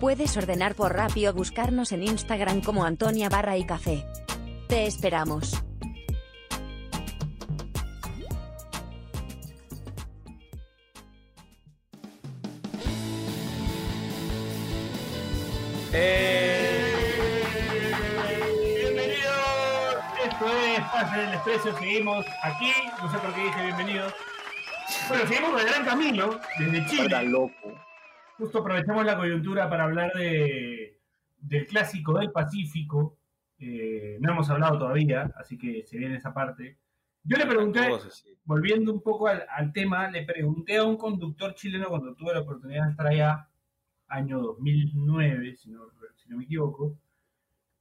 Puedes ordenar por Rappi o buscarnos en Instagram como Antonia Barra y Café. Te esperamos. Bienvenidos. Esto es Pase del Desprecio. Seguimos aquí. No sé por qué dije bienvenidos. Bueno, seguimos con el gran Camilo, desde Era Chile. loco. Justo aprovechamos la coyuntura para hablar de, del clásico del Pacífico. Eh, no hemos hablado todavía, así que se viene esa parte. Yo le pregunté, volviendo un poco al, al tema, le pregunté a un conductor chileno cuando tuve la oportunidad de estar allá, año 2009, si no, si no me equivoco.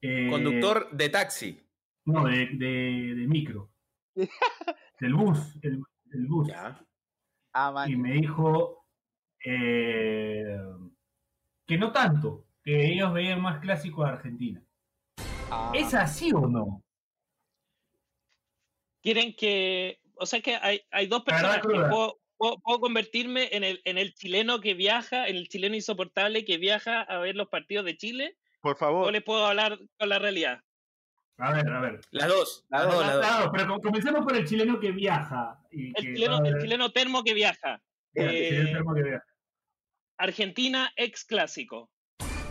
Eh, Conductor de taxi. No, de, de, de micro. Del bus. El, el bus. Ya. Ah. Y me dijo eh, que no tanto, que ellos veían más clásico de Argentina. Ah, ¿Es así o no? Quieren que, o sea que hay, hay dos personas que puedo, puedo- puedo convertirme en el, en el chileno que viaja, en el chileno insoportable que viaja a ver los partidos de Chile, por o favor. les puedo hablar con la realidad. A ver, a ver. Las dos. Las Las dos, las dos. Pero com- comencemos por el chileno que viaja. Y El que chileno, el termo que viaja. el Eh, chileno termo que viaja. Argentina ex clásico.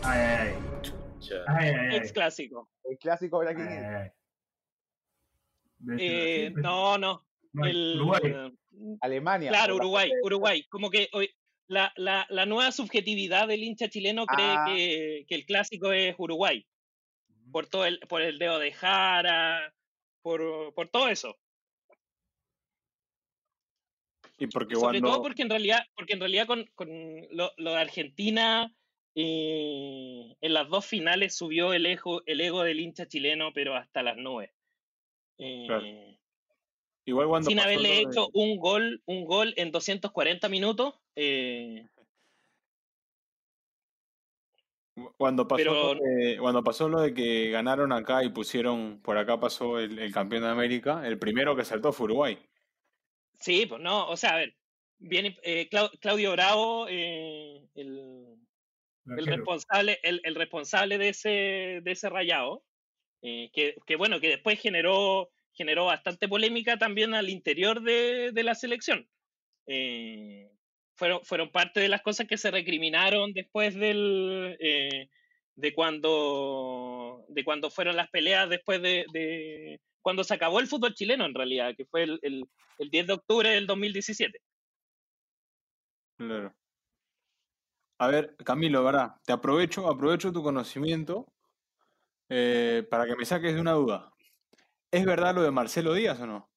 Ay. Ex clásico. El clásico ahora quién. Eh, pues. no, no. No, el- Uruguay. Alemania. Claro, Uruguay, Uruguay. Como que hoy, la, la, la nueva subjetividad del hincha chileno cree Ah. que, que el clásico es Uruguay. Por todo el, por el dedo de Jara, por, por todo eso. Y porque Sobre cuando. todo porque en realidad, porque en realidad con, con lo, lo de Argentina, eh, en las dos finales subió el ego, el ego del hincha chileno, pero hasta las nubes. Eh, Claro. Igual cuando. sin haberle de- hecho un gol, un gol en 240 minutos. eh, Cuando pasó, Pero- lo de, cuando pasó lo de que ganaron acá y pusieron, por acá pasó el, el campeón de América, el primero que saltó fue Uruguay. Sí, pues no, o sea, a ver, viene eh, Clau- Claudio Bravo, eh, el, el responsable, el, el responsable de ese, de ese rayado, eh, que, que bueno, que después generó, generó bastante polémica también al interior de, de la selección. Fueron, fueron parte de las cosas que se recriminaron después del de cuando de cuando fueron las peleas después de, de- cuando se acabó el fútbol chileno en realidad, que fue el, el, el 10 de octubre del 2017. Claro. A ver, Camilo, ¿verdad? Te aprovecho, aprovecho tu conocimiento eh, para que me saques de una duda. ¿Es verdad lo de Marcelo Díaz o no?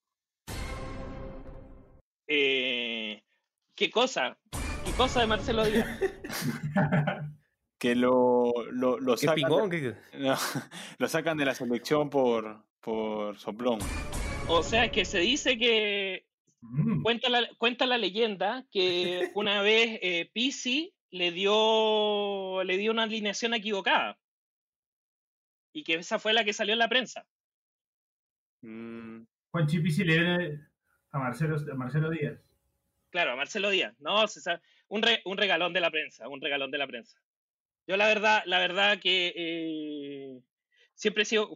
Eh, ¿Qué cosa? ¿Qué cosa de Marcelo Díaz? Que lo, lo, lo ¿Qué sacan, pingón? de, ¿Qué- no, lo sacan de la selección por, por soplón. O sea, que se dice que Mm. cuenta la, cuenta la leyenda que una vez eh, Pizzi le dio, le dio una alineación equivocada. Y que esa fue la que salió en la prensa. Mm, Juan Chipisi le viene a Marcelo, a Marcelo Díaz. Claro, a Marcelo Díaz. No, un, re- un regalón de la prensa, un regalón de la prensa. Yo la verdad, la verdad que eh, siempre he sido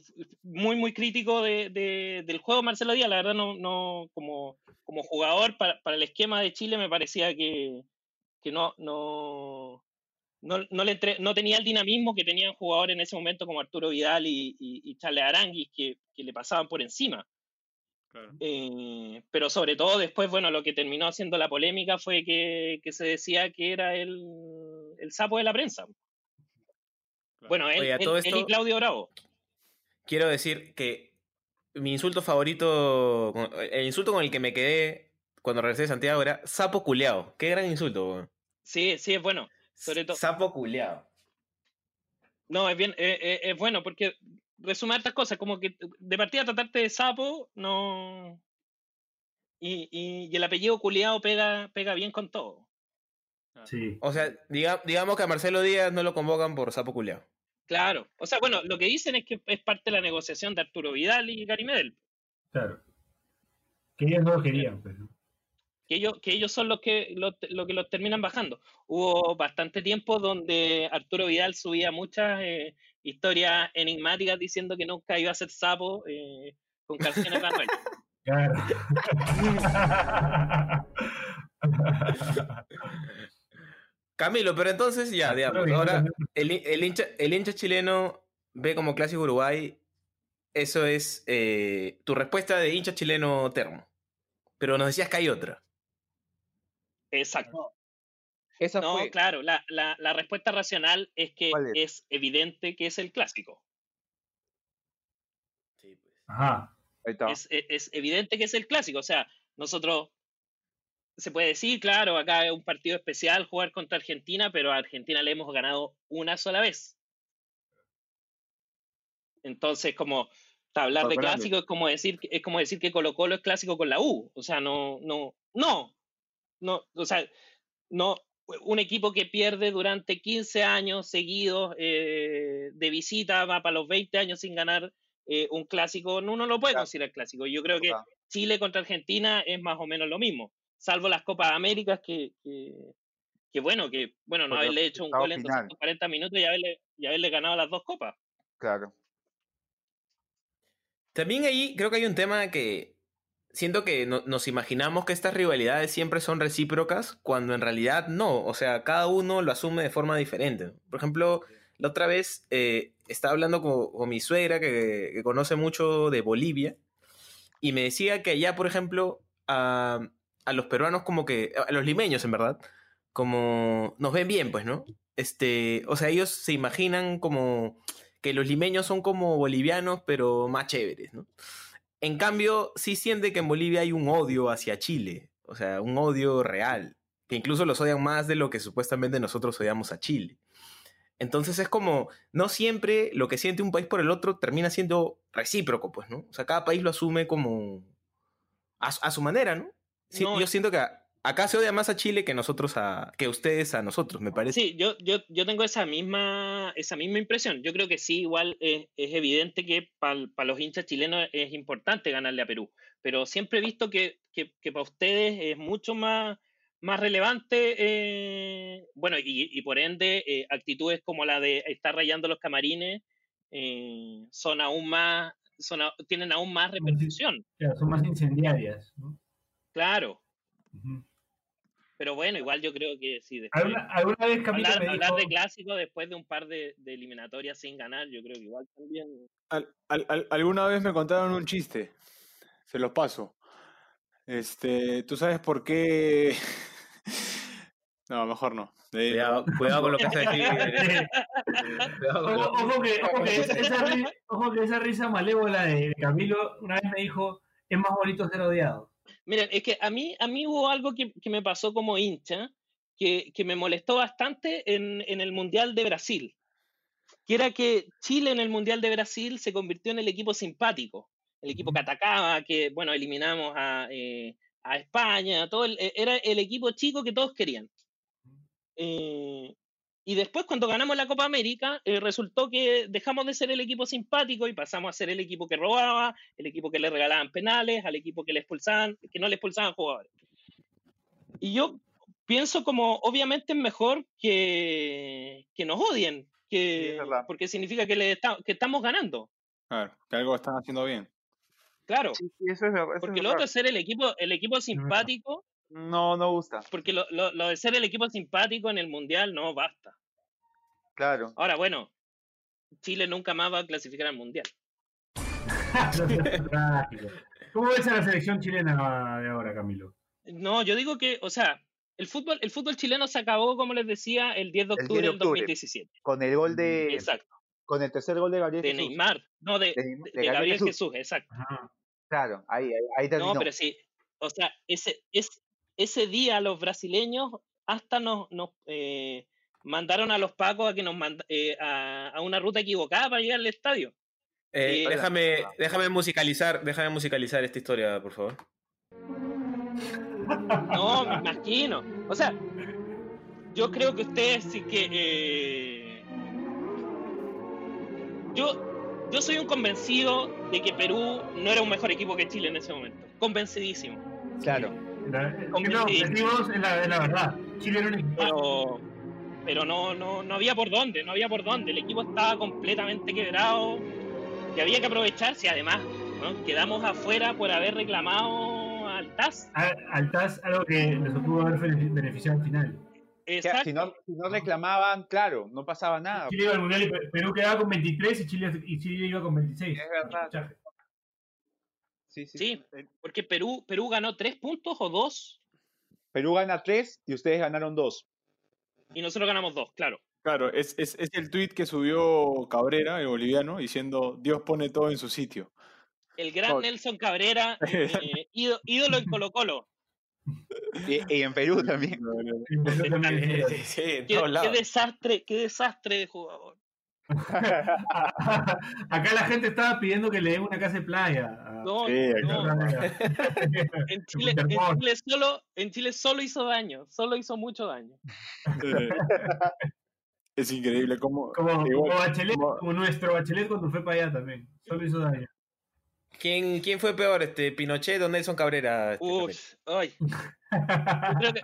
muy, muy crítico de, de- del juego Marcelo Díaz. La verdad, no, no como, como jugador para, para el esquema de Chile me parecía que, que no, no, no, no, le entre- no tenía el dinamismo que tenían jugadores en ese momento como Arturo Vidal y, y, y Charles Aranguis que, que le pasaban por encima. claro. Eh, pero sobre todo después, bueno, lo que terminó siendo la polémica fue que, que se decía que era el, el sapo de la prensa. Bueno, él, Oye, a él- todo él y Claudio Bravo. Quiero decir que mi insulto favorito, con- el insulto con el que me quedé cuando regresé de Santiago era sapo culeado. Qué gran insulto, weón. Sí, sí, es bueno. Sobre todo. Sapo culeado. No, es bien, eh, eh, es bueno porque resume hartas cosas, como que de partida tratarte de sapo, no. Y, y, y el apellido culiado pega, pega bien con todo. Sí. O sea, diga- digamos que a Marcelo Díaz no lo convocan por sapo culeado. Claro. O sea, bueno, lo que dicen es que es parte de la negociación de Arturo Vidal y Gary Medel. Claro. Que ellos no lo querían, pues, pero. que ellos, que ellos son los que, los, lo que los terminan bajando. Hubo bastante tiempo donde Arturo Vidal subía muchas eh, historias enigmáticas diciendo que nunca iba a ser sapo eh, con canciones de Anuel. Claro. Camilo, pero entonces ya, digamos, ahora el, el hincha, el hincha chileno ve como clásico Uruguay, eso es eh, tu respuesta de hincha chileno termo. Pero nos decías que hay otra. Exacto. Esa No, fue. claro, la, la, la respuesta racional es que ¿Cuál es? es evidente que es el clásico. Ajá. Ahí está. es, e- es evidente que es el clásico. O sea, nosotros se puede decir, claro, acá es un partido especial jugar contra Argentina, pero a Argentina le hemos ganado una sola vez. Entonces, como hablar de clásico es como decir que- es como decir que Colo Colo es clásico con la U. O sea, no, no, no, no, o sea, no, un equipo que pierde durante 15 años seguidos eh, de visita, va para los 20 años sin ganar eh, un clásico, no uno lo puede Claro. considerar clásico. Yo creo que. Chile contra Argentina es más o menos lo mismo, salvo las Copas Américas que, que, que bueno, que bueno, no Porque haberle hecho un gol en final. 240 minutos y haberle, y haberle ganado las dos copas. Claro. También ahí creo que hay un tema que siento que no- nos imaginamos que estas rivalidades siempre son recíprocas, cuando en realidad no. O sea, cada uno lo asume de forma diferente. Por ejemplo, la otra vez eh, estaba hablando con, con mi suegra, que, que conoce mucho de Bolivia, y me decía que allá, por ejemplo, a, a los peruanos como que, a los limeños en verdad, como nos ven bien, pues, ¿no? Este, o sea, ellos se imaginan como que los limeños son como bolivianos, pero más chéveres, ¿no? En cambio, sí siente que en Bolivia hay un odio hacia Chile, o sea, un odio real, que incluso los odian más de lo que supuestamente nosotros odiamos a Chile. Entonces es como, no siempre lo que siente un país por el otro termina siendo recíproco, pues, ¿no? O sea, cada país lo asume como a, a su manera, ¿no? Sí, No, yo siento que acá se odia más a Chile que nosotros a, que ustedes a nosotros, me parece. Sí, yo, yo, yo tengo esa misma, esa misma impresión. Yo creo que sí, igual es, es evidente que para los hinchas chilenos es importante ganarle a Perú, pero siempre he visto que, que, para ustedes es mucho más, más relevante, eh, bueno, y, y por ende, eh, actitudes como la de estar rayando los camarines eh, son aún más, son, a- tienen aún más repercusión. Claro, son más incendiarias. ¿no? Claro, pero bueno, igual yo creo que sí. después- ¿Alguna, alguna vez Camilo hablar, me hablar dijo- de clásico después de un par de, de eliminatorias sin ganar, yo creo que igual también. Al- al- al- alguna vez me contaron un chiste. Se los paso. Este, ¿tú sabes por qué? No, mejor no. Eh, Cuidado, cuidado con lo que vas a decir. Cuidado con Ojo, que, ojo, que esa, esa ri- ojo que esa risa malévola de Camilo una vez me dijo, es más bonito ser odiado. Miren, es que a mí, a mí hubo algo que, que me pasó como hincha que, que me molestó bastante en, en el Mundial de Brasil, que era que Chile en el Mundial de Brasil se convirtió en el equipo simpático, el equipo que atacaba, que, bueno, eliminamos a, eh, a España, todo el- e- era el equipo chico que todos querían. Eh, y después, cuando ganamos la Copa América, eh, resultó que dejamos de ser el equipo simpático y pasamos a ser el equipo que robaba, el equipo que le regalaban penales, al equipo que le expulsaban, que no le expulsaban jugadores. Y yo pienso como, obviamente es mejor que, que nos odien, que, porque significa que, le esta- que estamos ganando. Claro, que algo están haciendo bien. Claro, Sí, sí, eso es eso porque es lo otro es ser el equipo, el equipo simpático, No, no gusta. porque lo, lo- lo de ser el equipo simpático en el Mundial no basta. Claro. Ahora, bueno, Chile nunca más va a clasificar al Mundial. ¿Cómo ves a la selección chilena de ahora, Camilo? No, yo digo que, o sea, el fútbol, el fútbol chileno se acabó, como les decía, el 10 de El 10 octubre de del octubre. 2017. Con el gol de. Exacto. Con el tercer gol de Gabriel De Jesús. Neymar, no, de, De de- de de Gabriel Gabriel Jesús. Jesús, exacto. Ajá. Claro, ahí, ahí, ahí terminó. No, pero sí, o sea, ese, es, ese día los brasileños hasta nos, nos eh, mandaron a los pacos a que nos manda, eh, a, a una ruta equivocada para llegar al estadio. Eh, déjame, déjame musicalizar, déjame musicalizar esta historia, por favor. No, me imagino. O sea, yo creo que ustedes sí que. eh, yo, yo soy un convencido de que Perú no era un mejor equipo que Chile en ese momento. Convencidísimo. Claro. La- es la, es la verdad. Chile era un equipo. Pero, pero no, no, no había por dónde, no había por dónde. El equipo estaba completamente quebrado y había que aprovecharse. Además, ¿no? quedamos afuera por haber reclamado al TAS. Al, al TAS, algo que les pudo haber benefi- beneficiado al final. Exacto. Si no, si no reclamaban, claro, no pasaba nada. Chile iba al mundial y Pe- Perú quedaba con 23 y Chile, y Chile iba con 26. Es verdad. Sí, sí. Sí, porque Perú, Perú ganó tres puntos o dos Perú gana tres y ustedes ganaron dos. y nosotros ganamos dos, claro. Claro, es, es, es el tuit que subió Cabrera, el boliviano, diciendo Dios pone todo en su sitio. El gran Oh. Nelson Cabrera, eh, ído- ídolo en Colo Colo. Y, y en Perú también. Y Perú también. Eh, sí, en Qué, todos qué lados. desastre, qué desastre de jugador. Acá la gente estaba pidiendo que le den una casa de playa. No, Sí, no. a- En Chile, en Interpol. Chile solo, en Chile solo hizo daño, solo hizo mucho daño. Es increíble cómo... Como, Bachelet, como- como nuestro Bachelet cuando fue para allá también. Solo hizo daño. ¿Quién, ¿Quién fue peor, este, Pinochet o Nelson Cabrera? este, Uy, ay. Yo creo que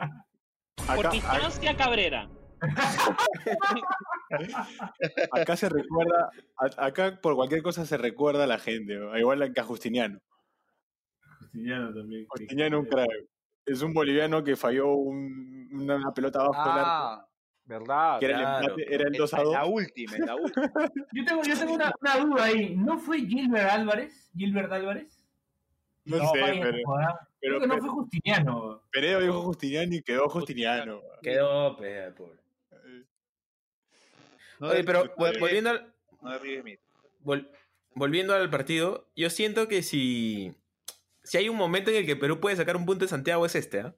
por acá, Cabrera. acá se recuerda, acá por cualquier cosa se recuerda a la gente, igual que a Justiniano. Justiniano también. Justiniano un crack. Es un boliviano que falló un- una, una pelota abajo del arco, Ah, verdad. que era el empate, era el En- 2 a en 2. La última, la última. Yo tengo, yo tengo una, una duda ahí. ¿No fue Gilbert Álvarez? ¿Gilbert Álvarez? No, No, sé, pero, Creo que no fue Justiniano. Peredo dijo Justiniano y quedó Justiniano. Quedó, pe, pobre. No Oye, de- pero no volviendo al, no vol- volviendo al partido, yo siento que si, si hay un momento en el que Perú puede sacar un punto de Santiago es este, ¿ah?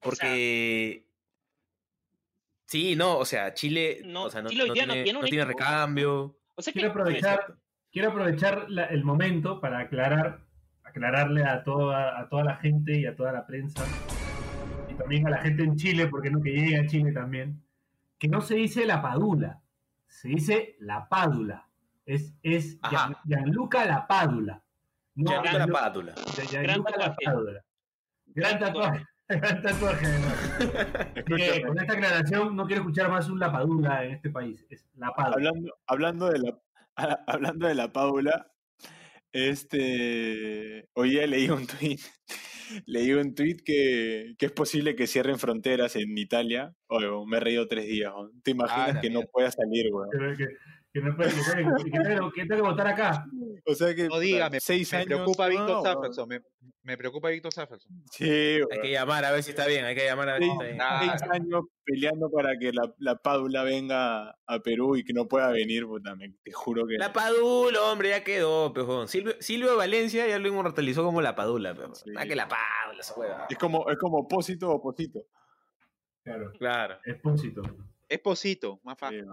Porque... Sí, no, o sea, Chile No, o sea, no, Chile hoy no día no tiene, recambio. O sea que, Quiero aprovechar, quiero aprovechar la- el momento para aclarar, aclararle a toda, a toda la gente y a toda la prensa, y también a la gente en Chile, porque no que llegue a Chile también, que no se dice la padula, se dice la pádula. Es, es. Gian- Gianluca la pádula. No Gianluca la pádula. Gianluca la tatuaje. pádula. Gran tatuaje. Gran tatuaje, que con esta aclaración no quiero escuchar más un lapadula en este país. Es la pádula. Hablando, hablando de la hablando de la Paula, este hoy día leí un tweet, leí un tweet que, que es posible que cierren fronteras en Italia. Oye, me he reído tres días. ¿Te imaginas la que no pueda salir, weón? Que, no puede, que, tengo- que tengo- que tengo que votar acá. O sea que No diga, me, seis me años. preocupa Víctor no. Safferson. Me, me preocupa Víctor Safferson. Sí, Hay que llamar a ver si está bien, hay que llamar a ver si Seis, está bien. Nah. seis años peleando para que la, la Padula venga a Perú y que no pueda venir, puta, me- te juro que. La Padula, hombre, ya quedó, pejón. Silvio, Silvio Valencia ya lo inmortalizó como la Padula, pero. Sí. Ah, que la Padula, esa hueva. Es como, es como Pósito o Posito. Claro, Claro, expósito. Es Posito, más fácil.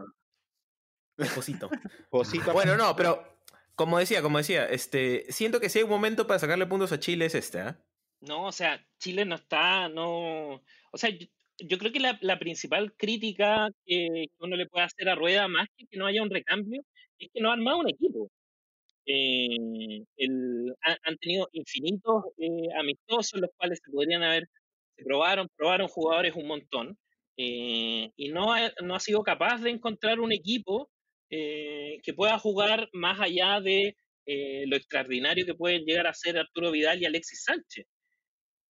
Esposito. Posito. Bueno, no, pero como decía, como decía, este, siento que si hay un momento para sacarle puntos a Chile es este, ¿ah? No, o sea, Chile no está, no, o sea, yo, yo creo que la, la principal crítica que uno le puede hacer a Rueda, más que que no haya un recambio, es que no ha armado un equipo. Eh, el- ha- han tenido infinitos eh, amistosos, los cuales se podrían haber, se probaron, probaron jugadores un montón, eh, y no ha, no ha sido capaz de encontrar un equipo eh, que pueda jugar más allá de eh, lo extraordinario que pueden llegar a ser Arturo Vidal y Alexis Sánchez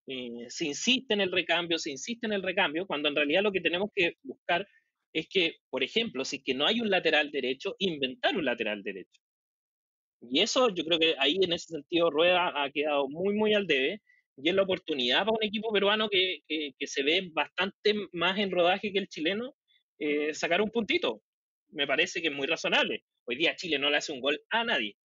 eh, se insiste en el recambio, se insiste en el recambio, cuando en realidad lo que tenemos que buscar es que, por ejemplo, si es que no hay un lateral derecho, inventar un lateral derecho. Y eso yo creo que ahí en ese sentido Rueda ha quedado muy, muy al debe. Y es la oportunidad para un equipo peruano que, que- se ve bastante más en rodaje que el chileno, sacar un puntito. Me parece que es muy razonable. Hoy día Chile no le hace un gol a nadie.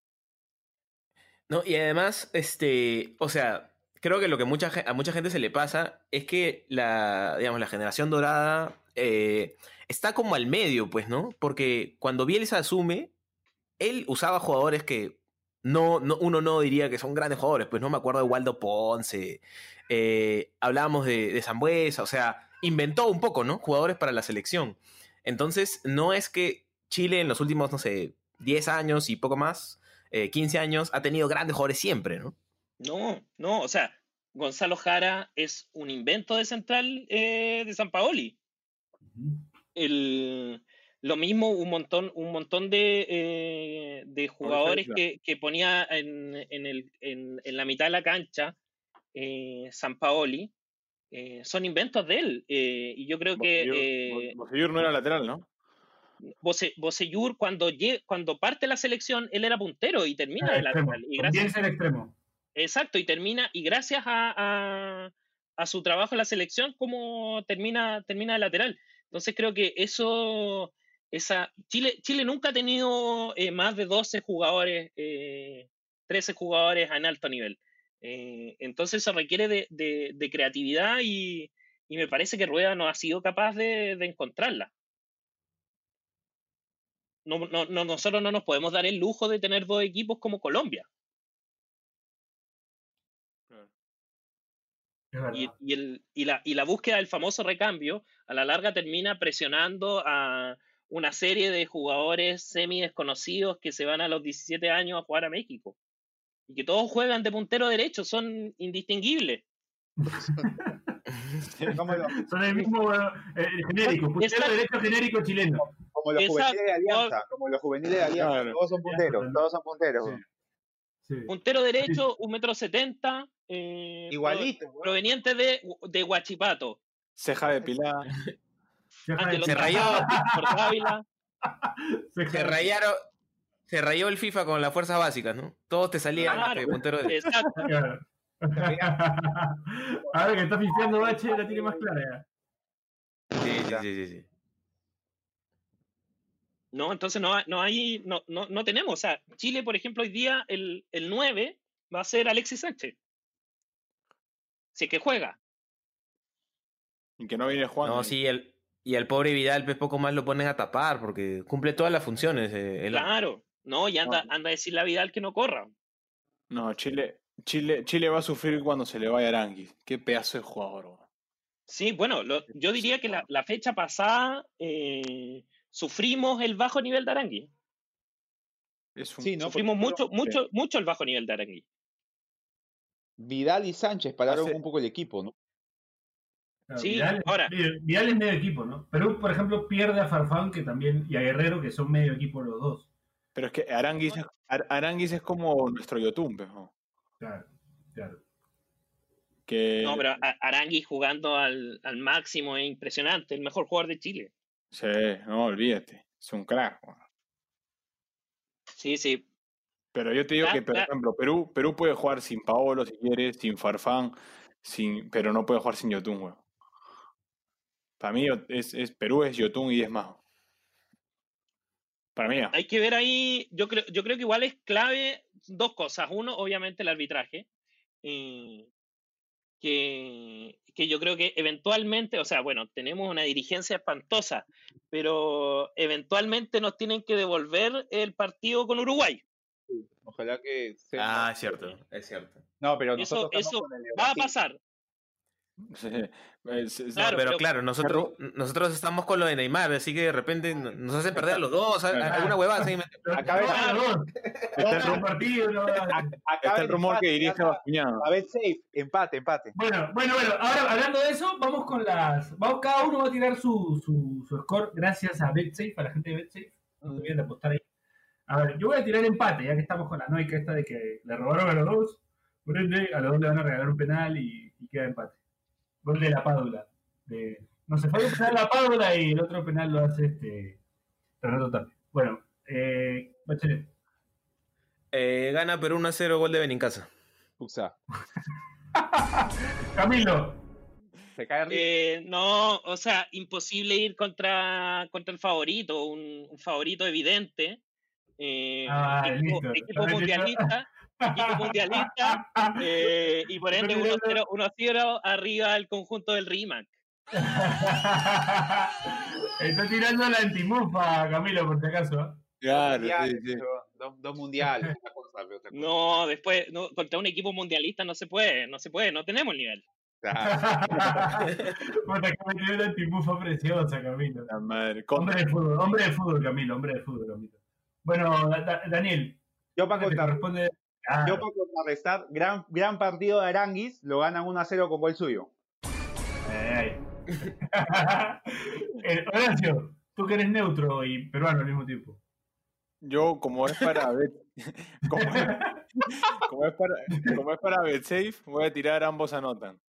No, y además, este, o sea, creo que lo que mucha, a mucha gente se le pasa es que la, digamos, la generación dorada eh, está como al medio, pues, ¿no? Porque cuando Bielsa asume, él usaba jugadores que no, no, uno no diría que son grandes jugadores, pues no me acuerdo de Waldo Ponce, eh, hablábamos de, de Zambuesa, o sea, inventó un poco, ¿no? Jugadores para la selección. Entonces, no es que Chile en los últimos, no sé, 10 años y poco más, eh, 15 años, ha tenido grandes jugadores siempre, ¿no? No, no, o sea, Gonzalo Jara es un invento de central eh, de San Paoli. El, lo mismo, un montón, un montón de, eh, de jugadores que, que ponía en, en, el, en, en la mitad de la cancha eh, San Paoli, eh, son inventos de él. eh, y yo creo que eh, Bosellur no era lateral, ¿no? Bose- Bosellur, cuando, cuando parte la selección, él era puntero y termina de lateral. Y gracias, era extremo. Exacto, y termina, y gracias a, a- a su trabajo en la selección, como termina, termina de lateral. Entonces creo que eso, esa, Chile, Chile nunca ha tenido eh, más de 12 jugadores, eh, 13 jugadores en alto nivel. Eh, entonces eso requiere de, de- de creatividad y, y me parece que Rueda no ha sido capaz de, de encontrarla. No, no- no- nosotros no nos podemos dar el lujo de tener dos equipos como Colombia. Es verdad. Y, y el- y la, y la búsqueda del famoso recambio a la larga termina presionando a una serie de jugadores semi desconocidos que se van a los 17 años a jugar a México. Y que todos juegan de puntero derecho, son indistinguibles. Son el mismo eh, genérico, puntero Exacto. derecho genérico chileno. como los Exacto. juveniles de Alianza. Como los juveniles de Alianza. Claro. Todos son punteros. Todos son punteros. Sí. Sí. Puntero derecho, un metro setenta, eh, Igualito. proveniente de, de Huachipato. Ceja de Pilar. Ángelo Se rayó. Se rayaron. Se rayó el FIFA con las fuerzas básicas, ¿no? Todos te salían Claro. este, puntero de... Exacto. Ahora que está pifiando Bache, la tiene más clara. Sí, sí, sí, sí, sí. No, entonces no, hay- no hay, no, no, no tenemos. O sea, Chile, por ejemplo, hoy día el, el 9 va a ser Alexis Sánchez. Si es que juega. Y que no viene jugando. No, sí, el, y al pobre Vidal, pues poco más lo ponen a tapar, porque cumple todas las funciones. eh. Claro. No, y anda, anda a decirle a Vidal que no corra. No, Chile, Chile, Chile va a sufrir cuando se le vaya Aranguis. Qué pedazo de jugador. Sí, bueno, lo- yo diría que la, la fecha pasada eh, sufrimos el bajo nivel de Arangui. Es un- Sí, ¿no? Sufrimos Porque mucho, mucho, mucho el bajo nivel de Arangui. Vidal y Sánchez pararon Hace- un poco el equipo, ¿no? Claro, Sí, Vidal, ahora- Vidal- Vidal es medio equipo, ¿no? Perú, por ejemplo, pierde a Farfán que también, y a Guerrero, que son medio equipo los dos. Pero es que Aranguis, es- Ar- Aranguis es como nuestro Yotun, ¿no? Claro, claro. Que, No, pero a- Arangui jugando al, al máximo es impresionante, el mejor jugador de Chile. Sí, no, olvídate. Es un crack. weón. Sí, sí. Pero yo te digo que, por ejemplo, Perú, Perú puede jugar sin Paolo si quiere, sin Farfán, sin, pero no puede jugar sin Yotun, weón. Para mí es, es, Perú es Yotun y es más. Para mí. Hay que ver ahí, yo creo, yo creo que igual es clave dos cosas. Uno, obviamente, el arbitraje. eh, que, que yo creo que eventualmente, o sea, bueno, tenemos una dirigencia espantosa, pero eventualmente nos tienen que devolver el partido con Uruguay. Ojalá que sea. Ah, es cierto, es cierto. No, pero Eso, nosotros eso con el de va a pasar. Sí, es- es- Claro, pero pero- claro, nosotros, nosotros estamos con lo de Neymar, así que de repente nos hacen perder a los dos, a- a- alguna huevada. así. Acá. Está el rumor, partido, no, no. Acá está el ven rumor empate, que dirige Bascuñán. A ver, safe, empate, empate. Bueno, bueno, bueno, ahora hablando de eso, vamos con las. Vamos, cada uno va a tirar su, su, su score gracias a BetSafe, a la gente de BetSafe. No se olviden de apostar ahí. A ver, yo voy a tirar empate, ya que estamos con la noica esta de que le robaron a los dos. Por ende, a los dos le van a regalar un penal y, y queda empate. Gol de la Pádula. De, no se fue un penal la Pádula y el otro penal lo hace este Renato Tapia. Bueno, eh, Bachelet. Eh, gana Perú 1 a 0, gol de Benincasa. Usa. Camilo. Se cae arriba. Eh, no, o sea, imposible ir contra, contra el favorito, un, un favorito evidente. Eh, Ah, equipo, listo. equipo mundialista, equipo mundialista, eh, y por ende 1-0 1-0 arriba el conjunto del RIMAC. Está tirando la antimufa, Camilo, por si acaso. Claro, Mundiales, sí, sí. pero Dos, dos mundiales, otra cosa, pero otra cosa. No, después, no, contra un equipo mundialista no se puede, no se puede, no tenemos el nivel. Que me tiró la antimufa preciosa, Camilo. La madre. Hombre de fútbol, hombre de fútbol, Camilo, hombre de fútbol, Camilo. Bueno, Da- Da- Daniel, Yo para te contar, corresponde. Ah, yo para contrarrestar, gran, gran partido de Aranguis, lo ganan 1 a 0 con gol suyo. ay, ay. Eh, Horacio, tú que eres neutro y peruano al mismo tiempo. Yo, como es para Bet, como, como es para, como es para BetSafe, voy a tirar ambos anotan.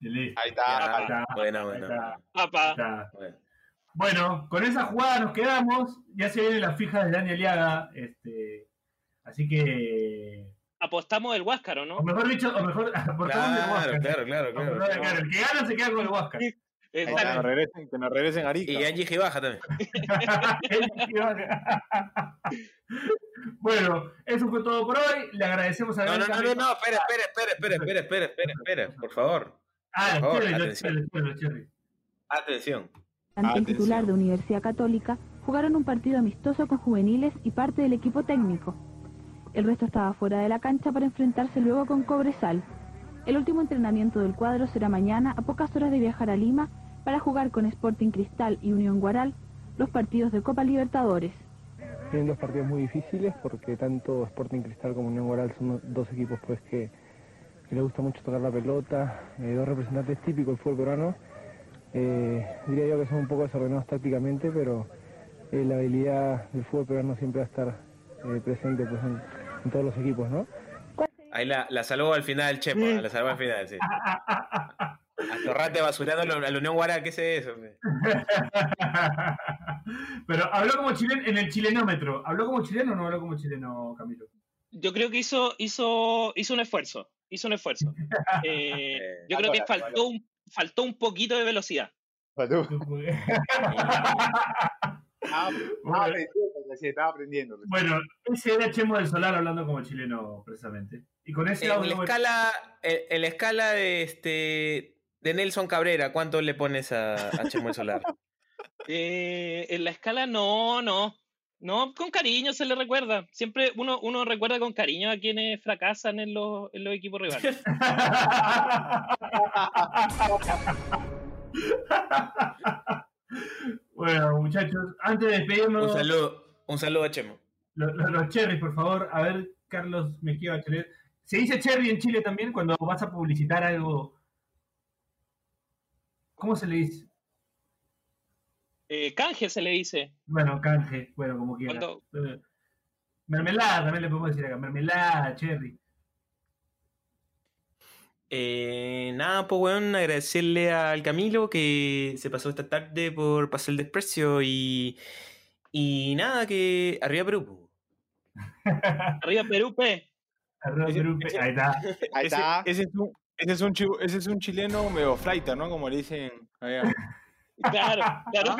Ahí está. Ya, ahí está. ahí está. Bueno. Bueno, con esa jugada nos quedamos. Ya se vienen las fijas de Daniel Liaga. Este, así que. apostamos el Huáscaro, ¿no? O mejor dicho, o mejor aportamos el Claro, Huáscar. claro, claro, O claro. claro, El que gana se queda con el Huáscar. Que nos regresen, que nos regresen a Arica. Y Angie Gibaja también. bueno, eso fue todo por hoy. Le agradecemos a No, no, no, no, no, espera, espera, espera, espera, espera, espera, espera, espera, por favor. Ah, Por favor, atención. Atención. El Atención. titular de Universidad Católica jugaron un partido amistoso con juveniles y parte del equipo técnico. El resto estaba fuera de la cancha para enfrentarse luego con Cobresal. El último entrenamiento del cuadro será mañana a pocas horas de viajar a Lima para jugar con Sporting Cristal y Unión Guaral los partidos de Copa Libertadores. Tienen dos partidos muy difíciles porque tanto Sporting Cristal como Unión Guaral son dos equipos pues que, que les gusta mucho tocar la pelota, eh, dos representantes típicos del fútbol peruano. Eh, diría yo que son un poco desordenados tácticamente, pero eh, la habilidad del fútbol peruano siempre va a estar presente pues, en todos los equipos, ¿no? Ahí la, la salvó al final, Chepa, la salvó al final, sí. A Torrate basurando a la Unión Guara, ¿qué es eso? Pero habló como chileno en el chilenómetro. ¿Habló como chileno o no habló como chileno, Camilo? yo creo que hizo, hizo, hizo un esfuerzo. Hizo un esfuerzo. Eh, yo creo que faltó un, faltó un poquito de velocidad. Estaba estaba aprendiendo, recién, estaba aprendiendo. recién. Bueno, ese era Chemo del Solar hablando como chileno, precisamente. Y con ese En la escala, en, en la escala de este de Nelson Cabrera, ¿cuánto le pones a, a Chemo el Solar? Eh, en la escala, no, no. No, con cariño se le recuerda. Siempre uno, uno recuerda con cariño a quienes fracasan en los, en los equipos rivales. bueno, muchachos, antes de despedirnos. Un saludo, un saludo a Chemo. Lo- lo- Los, cherries, por favor. A ver, Carlos Mejía Bachelet. ¿Se dice cherry en Chile también cuando vas a publicitar algo? ¿Cómo se le dice? Eh, canje se le dice. Bueno, canje, bueno, como quiera. Cuando- Eh, Mermelada también le podemos decir acá. Mermelada, cherry. Eh, nada, pues weón, agradecerle al Camilo que se pasó esta tarde por pasar el desprecio y. Y nada, que arriba Perú. Arriba Perú, P. Ese- Perú, ese- Ahí está. Ahí Ese, está. ese es un, ese, es un ese es un chileno medio flaita, ¿no? Como le dicen allá. Claro, claro.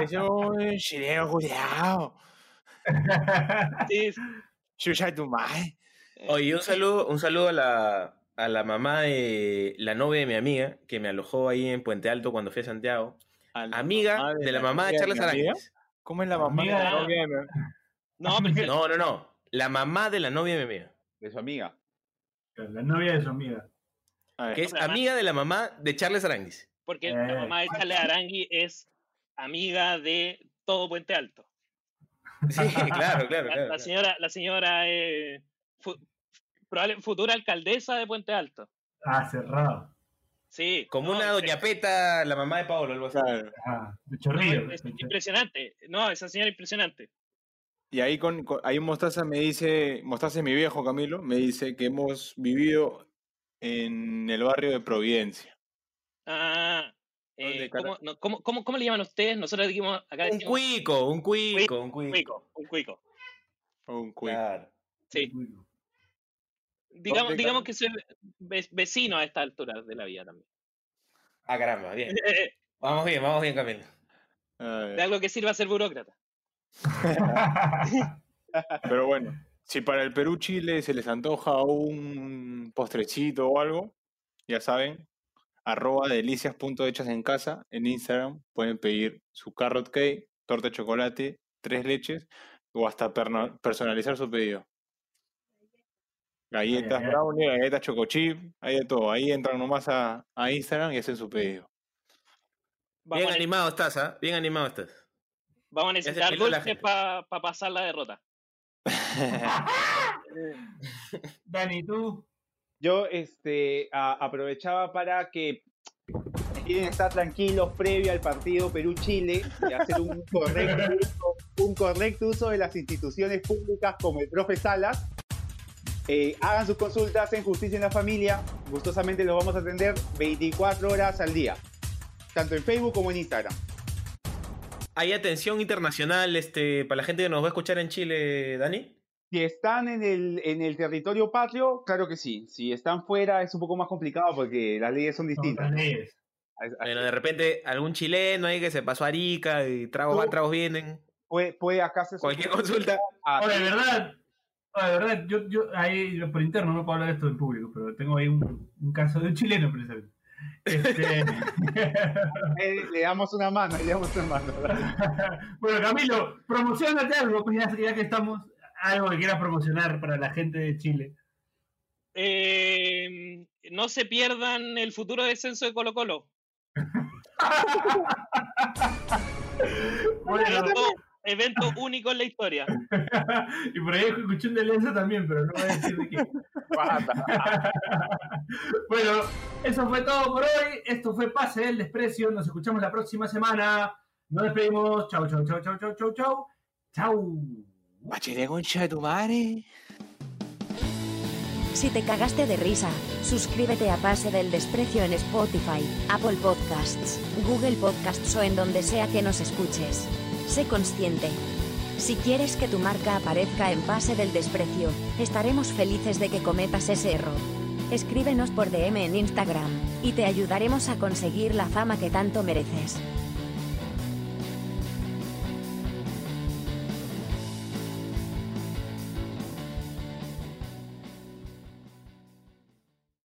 Ese es un chileno culiao. Sí, Chucha tu madre. Oye, un saludo, un saludo a la, a la mamá de la novia de mi amiga, que me alojó ahí en Puente Alto cuando fui a Santiago. A Amiga mamá de la mamá de Charles. Arangues. ¿Cómo es la mamá de Amiga la novia de mi- No, pero sí, No, no, no. La mamá de la novia de mi amiga. De su amiga. La novia de su amiga. Que es amiga de la mamá de Charles Aranguis. porque Eh. la mamá de Charles Arangui es amiga de todo Puente Alto. Sí, claro, claro, La, claro. la señora, la señora eh, fu- probable, futura alcaldesa de Puente Alto. Ah, cerrado. Sí. Como no, una doña Peta, la mamá de Pablo, algo así. claro. Ah, de no, chorrillo. es impresionante. No, esa señora impresionante. Y ahí con, con- ahí Mostaza me dice, Mostaza es mi viejo Camilo, me dice que hemos vivido en el barrio de Providencia. Ah, ¿Dónde eh, ¿cómo, no, cómo, cómo, cómo le llaman ustedes? Nosotros dijimos acá Un cuico, un cuico, un un cuico. cuico, un cuico. Un cuico. Claro. Sí. Digamos, ¿Dónde, digamos cara? que soy ve- vecino a esta altura de la vida también. Ah, caramba, bien. Vamos bien, vamos bien, Camilo. De algo que sirva a ser burócrata. Pero bueno, si para el Perú-Chile se les antoja un postrecito o algo, ya saben, arroba delicias.hechas en casa en Instagram, pueden pedir su carrot cake, torta de chocolate, tres leches o hasta personalizar su pedido. Galletas brownie, galletas chocochip, hay de todo. Ahí entran nomás a, a Instagram y hacen su pedido. Vamos, Bien animado estás, ¿ah? Bien animado estás. vamos a necesitar dulces para pasar la derrota. Dani, tú. Yo este, a- aprovechaba para que quieren estar tranquilos previo al partido Perú-Chile y hacer un correcto, uso, un correcto uso de las instituciones públicas como el profe Salas. Eh, hagan sus consultas en Justicia en la Familia. Gustosamente los vamos a atender 24 horas al día, tanto en Facebook como en Instagram. ¿Hay atención internacional este, para la gente que nos va a escuchar en Chile, Dani? Si están en el, en el territorio patrio, claro que sí. Si están fuera es un poco más complicado porque las leyes son distintas. Leyes. Bueno, de repente algún chileno ahí que se pasó a Arica y tragos van, tragos vienen. Puede, puede acá hacer Cualquier consulta. a- Oye, de verdad. Oye, de verdad, yo, yo ahí por interno no puedo hablar de esto en público, pero tengo ahí un, un caso de un chileno precisamente. Este, Eh, le damos una mano, le damos una mano. bueno, Camilo, promocionate algo, pues ya, ya que estamos, algo que quieras promocionar para la gente de Chile. Eh, no se pierdan el futuro descenso de Colo Colo. Bueno, Evento, evento único en la historia. y por ahí escuché un de Alianza también, pero no voy a decir de qué. bueno, eso fue todo por hoy. Esto fue Pase del Desprecio. Nos escuchamos la próxima semana. Nos despedimos. Chau, chau, chau, chau, chau, chau, chau. Chau. Bachelet concha de tu madre. Si te cagaste de risa, suscríbete a Pase del Desprecio en Spotify, Apple Podcasts, Google Podcasts o en donde sea que nos escuches. Sé consciente. Si quieres que tu marca aparezca en Pase del Desprecio, estaremos felices de que cometas ese error. Escríbenos por DM en Instagram, y te ayudaremos a conseguir la fama que tanto mereces.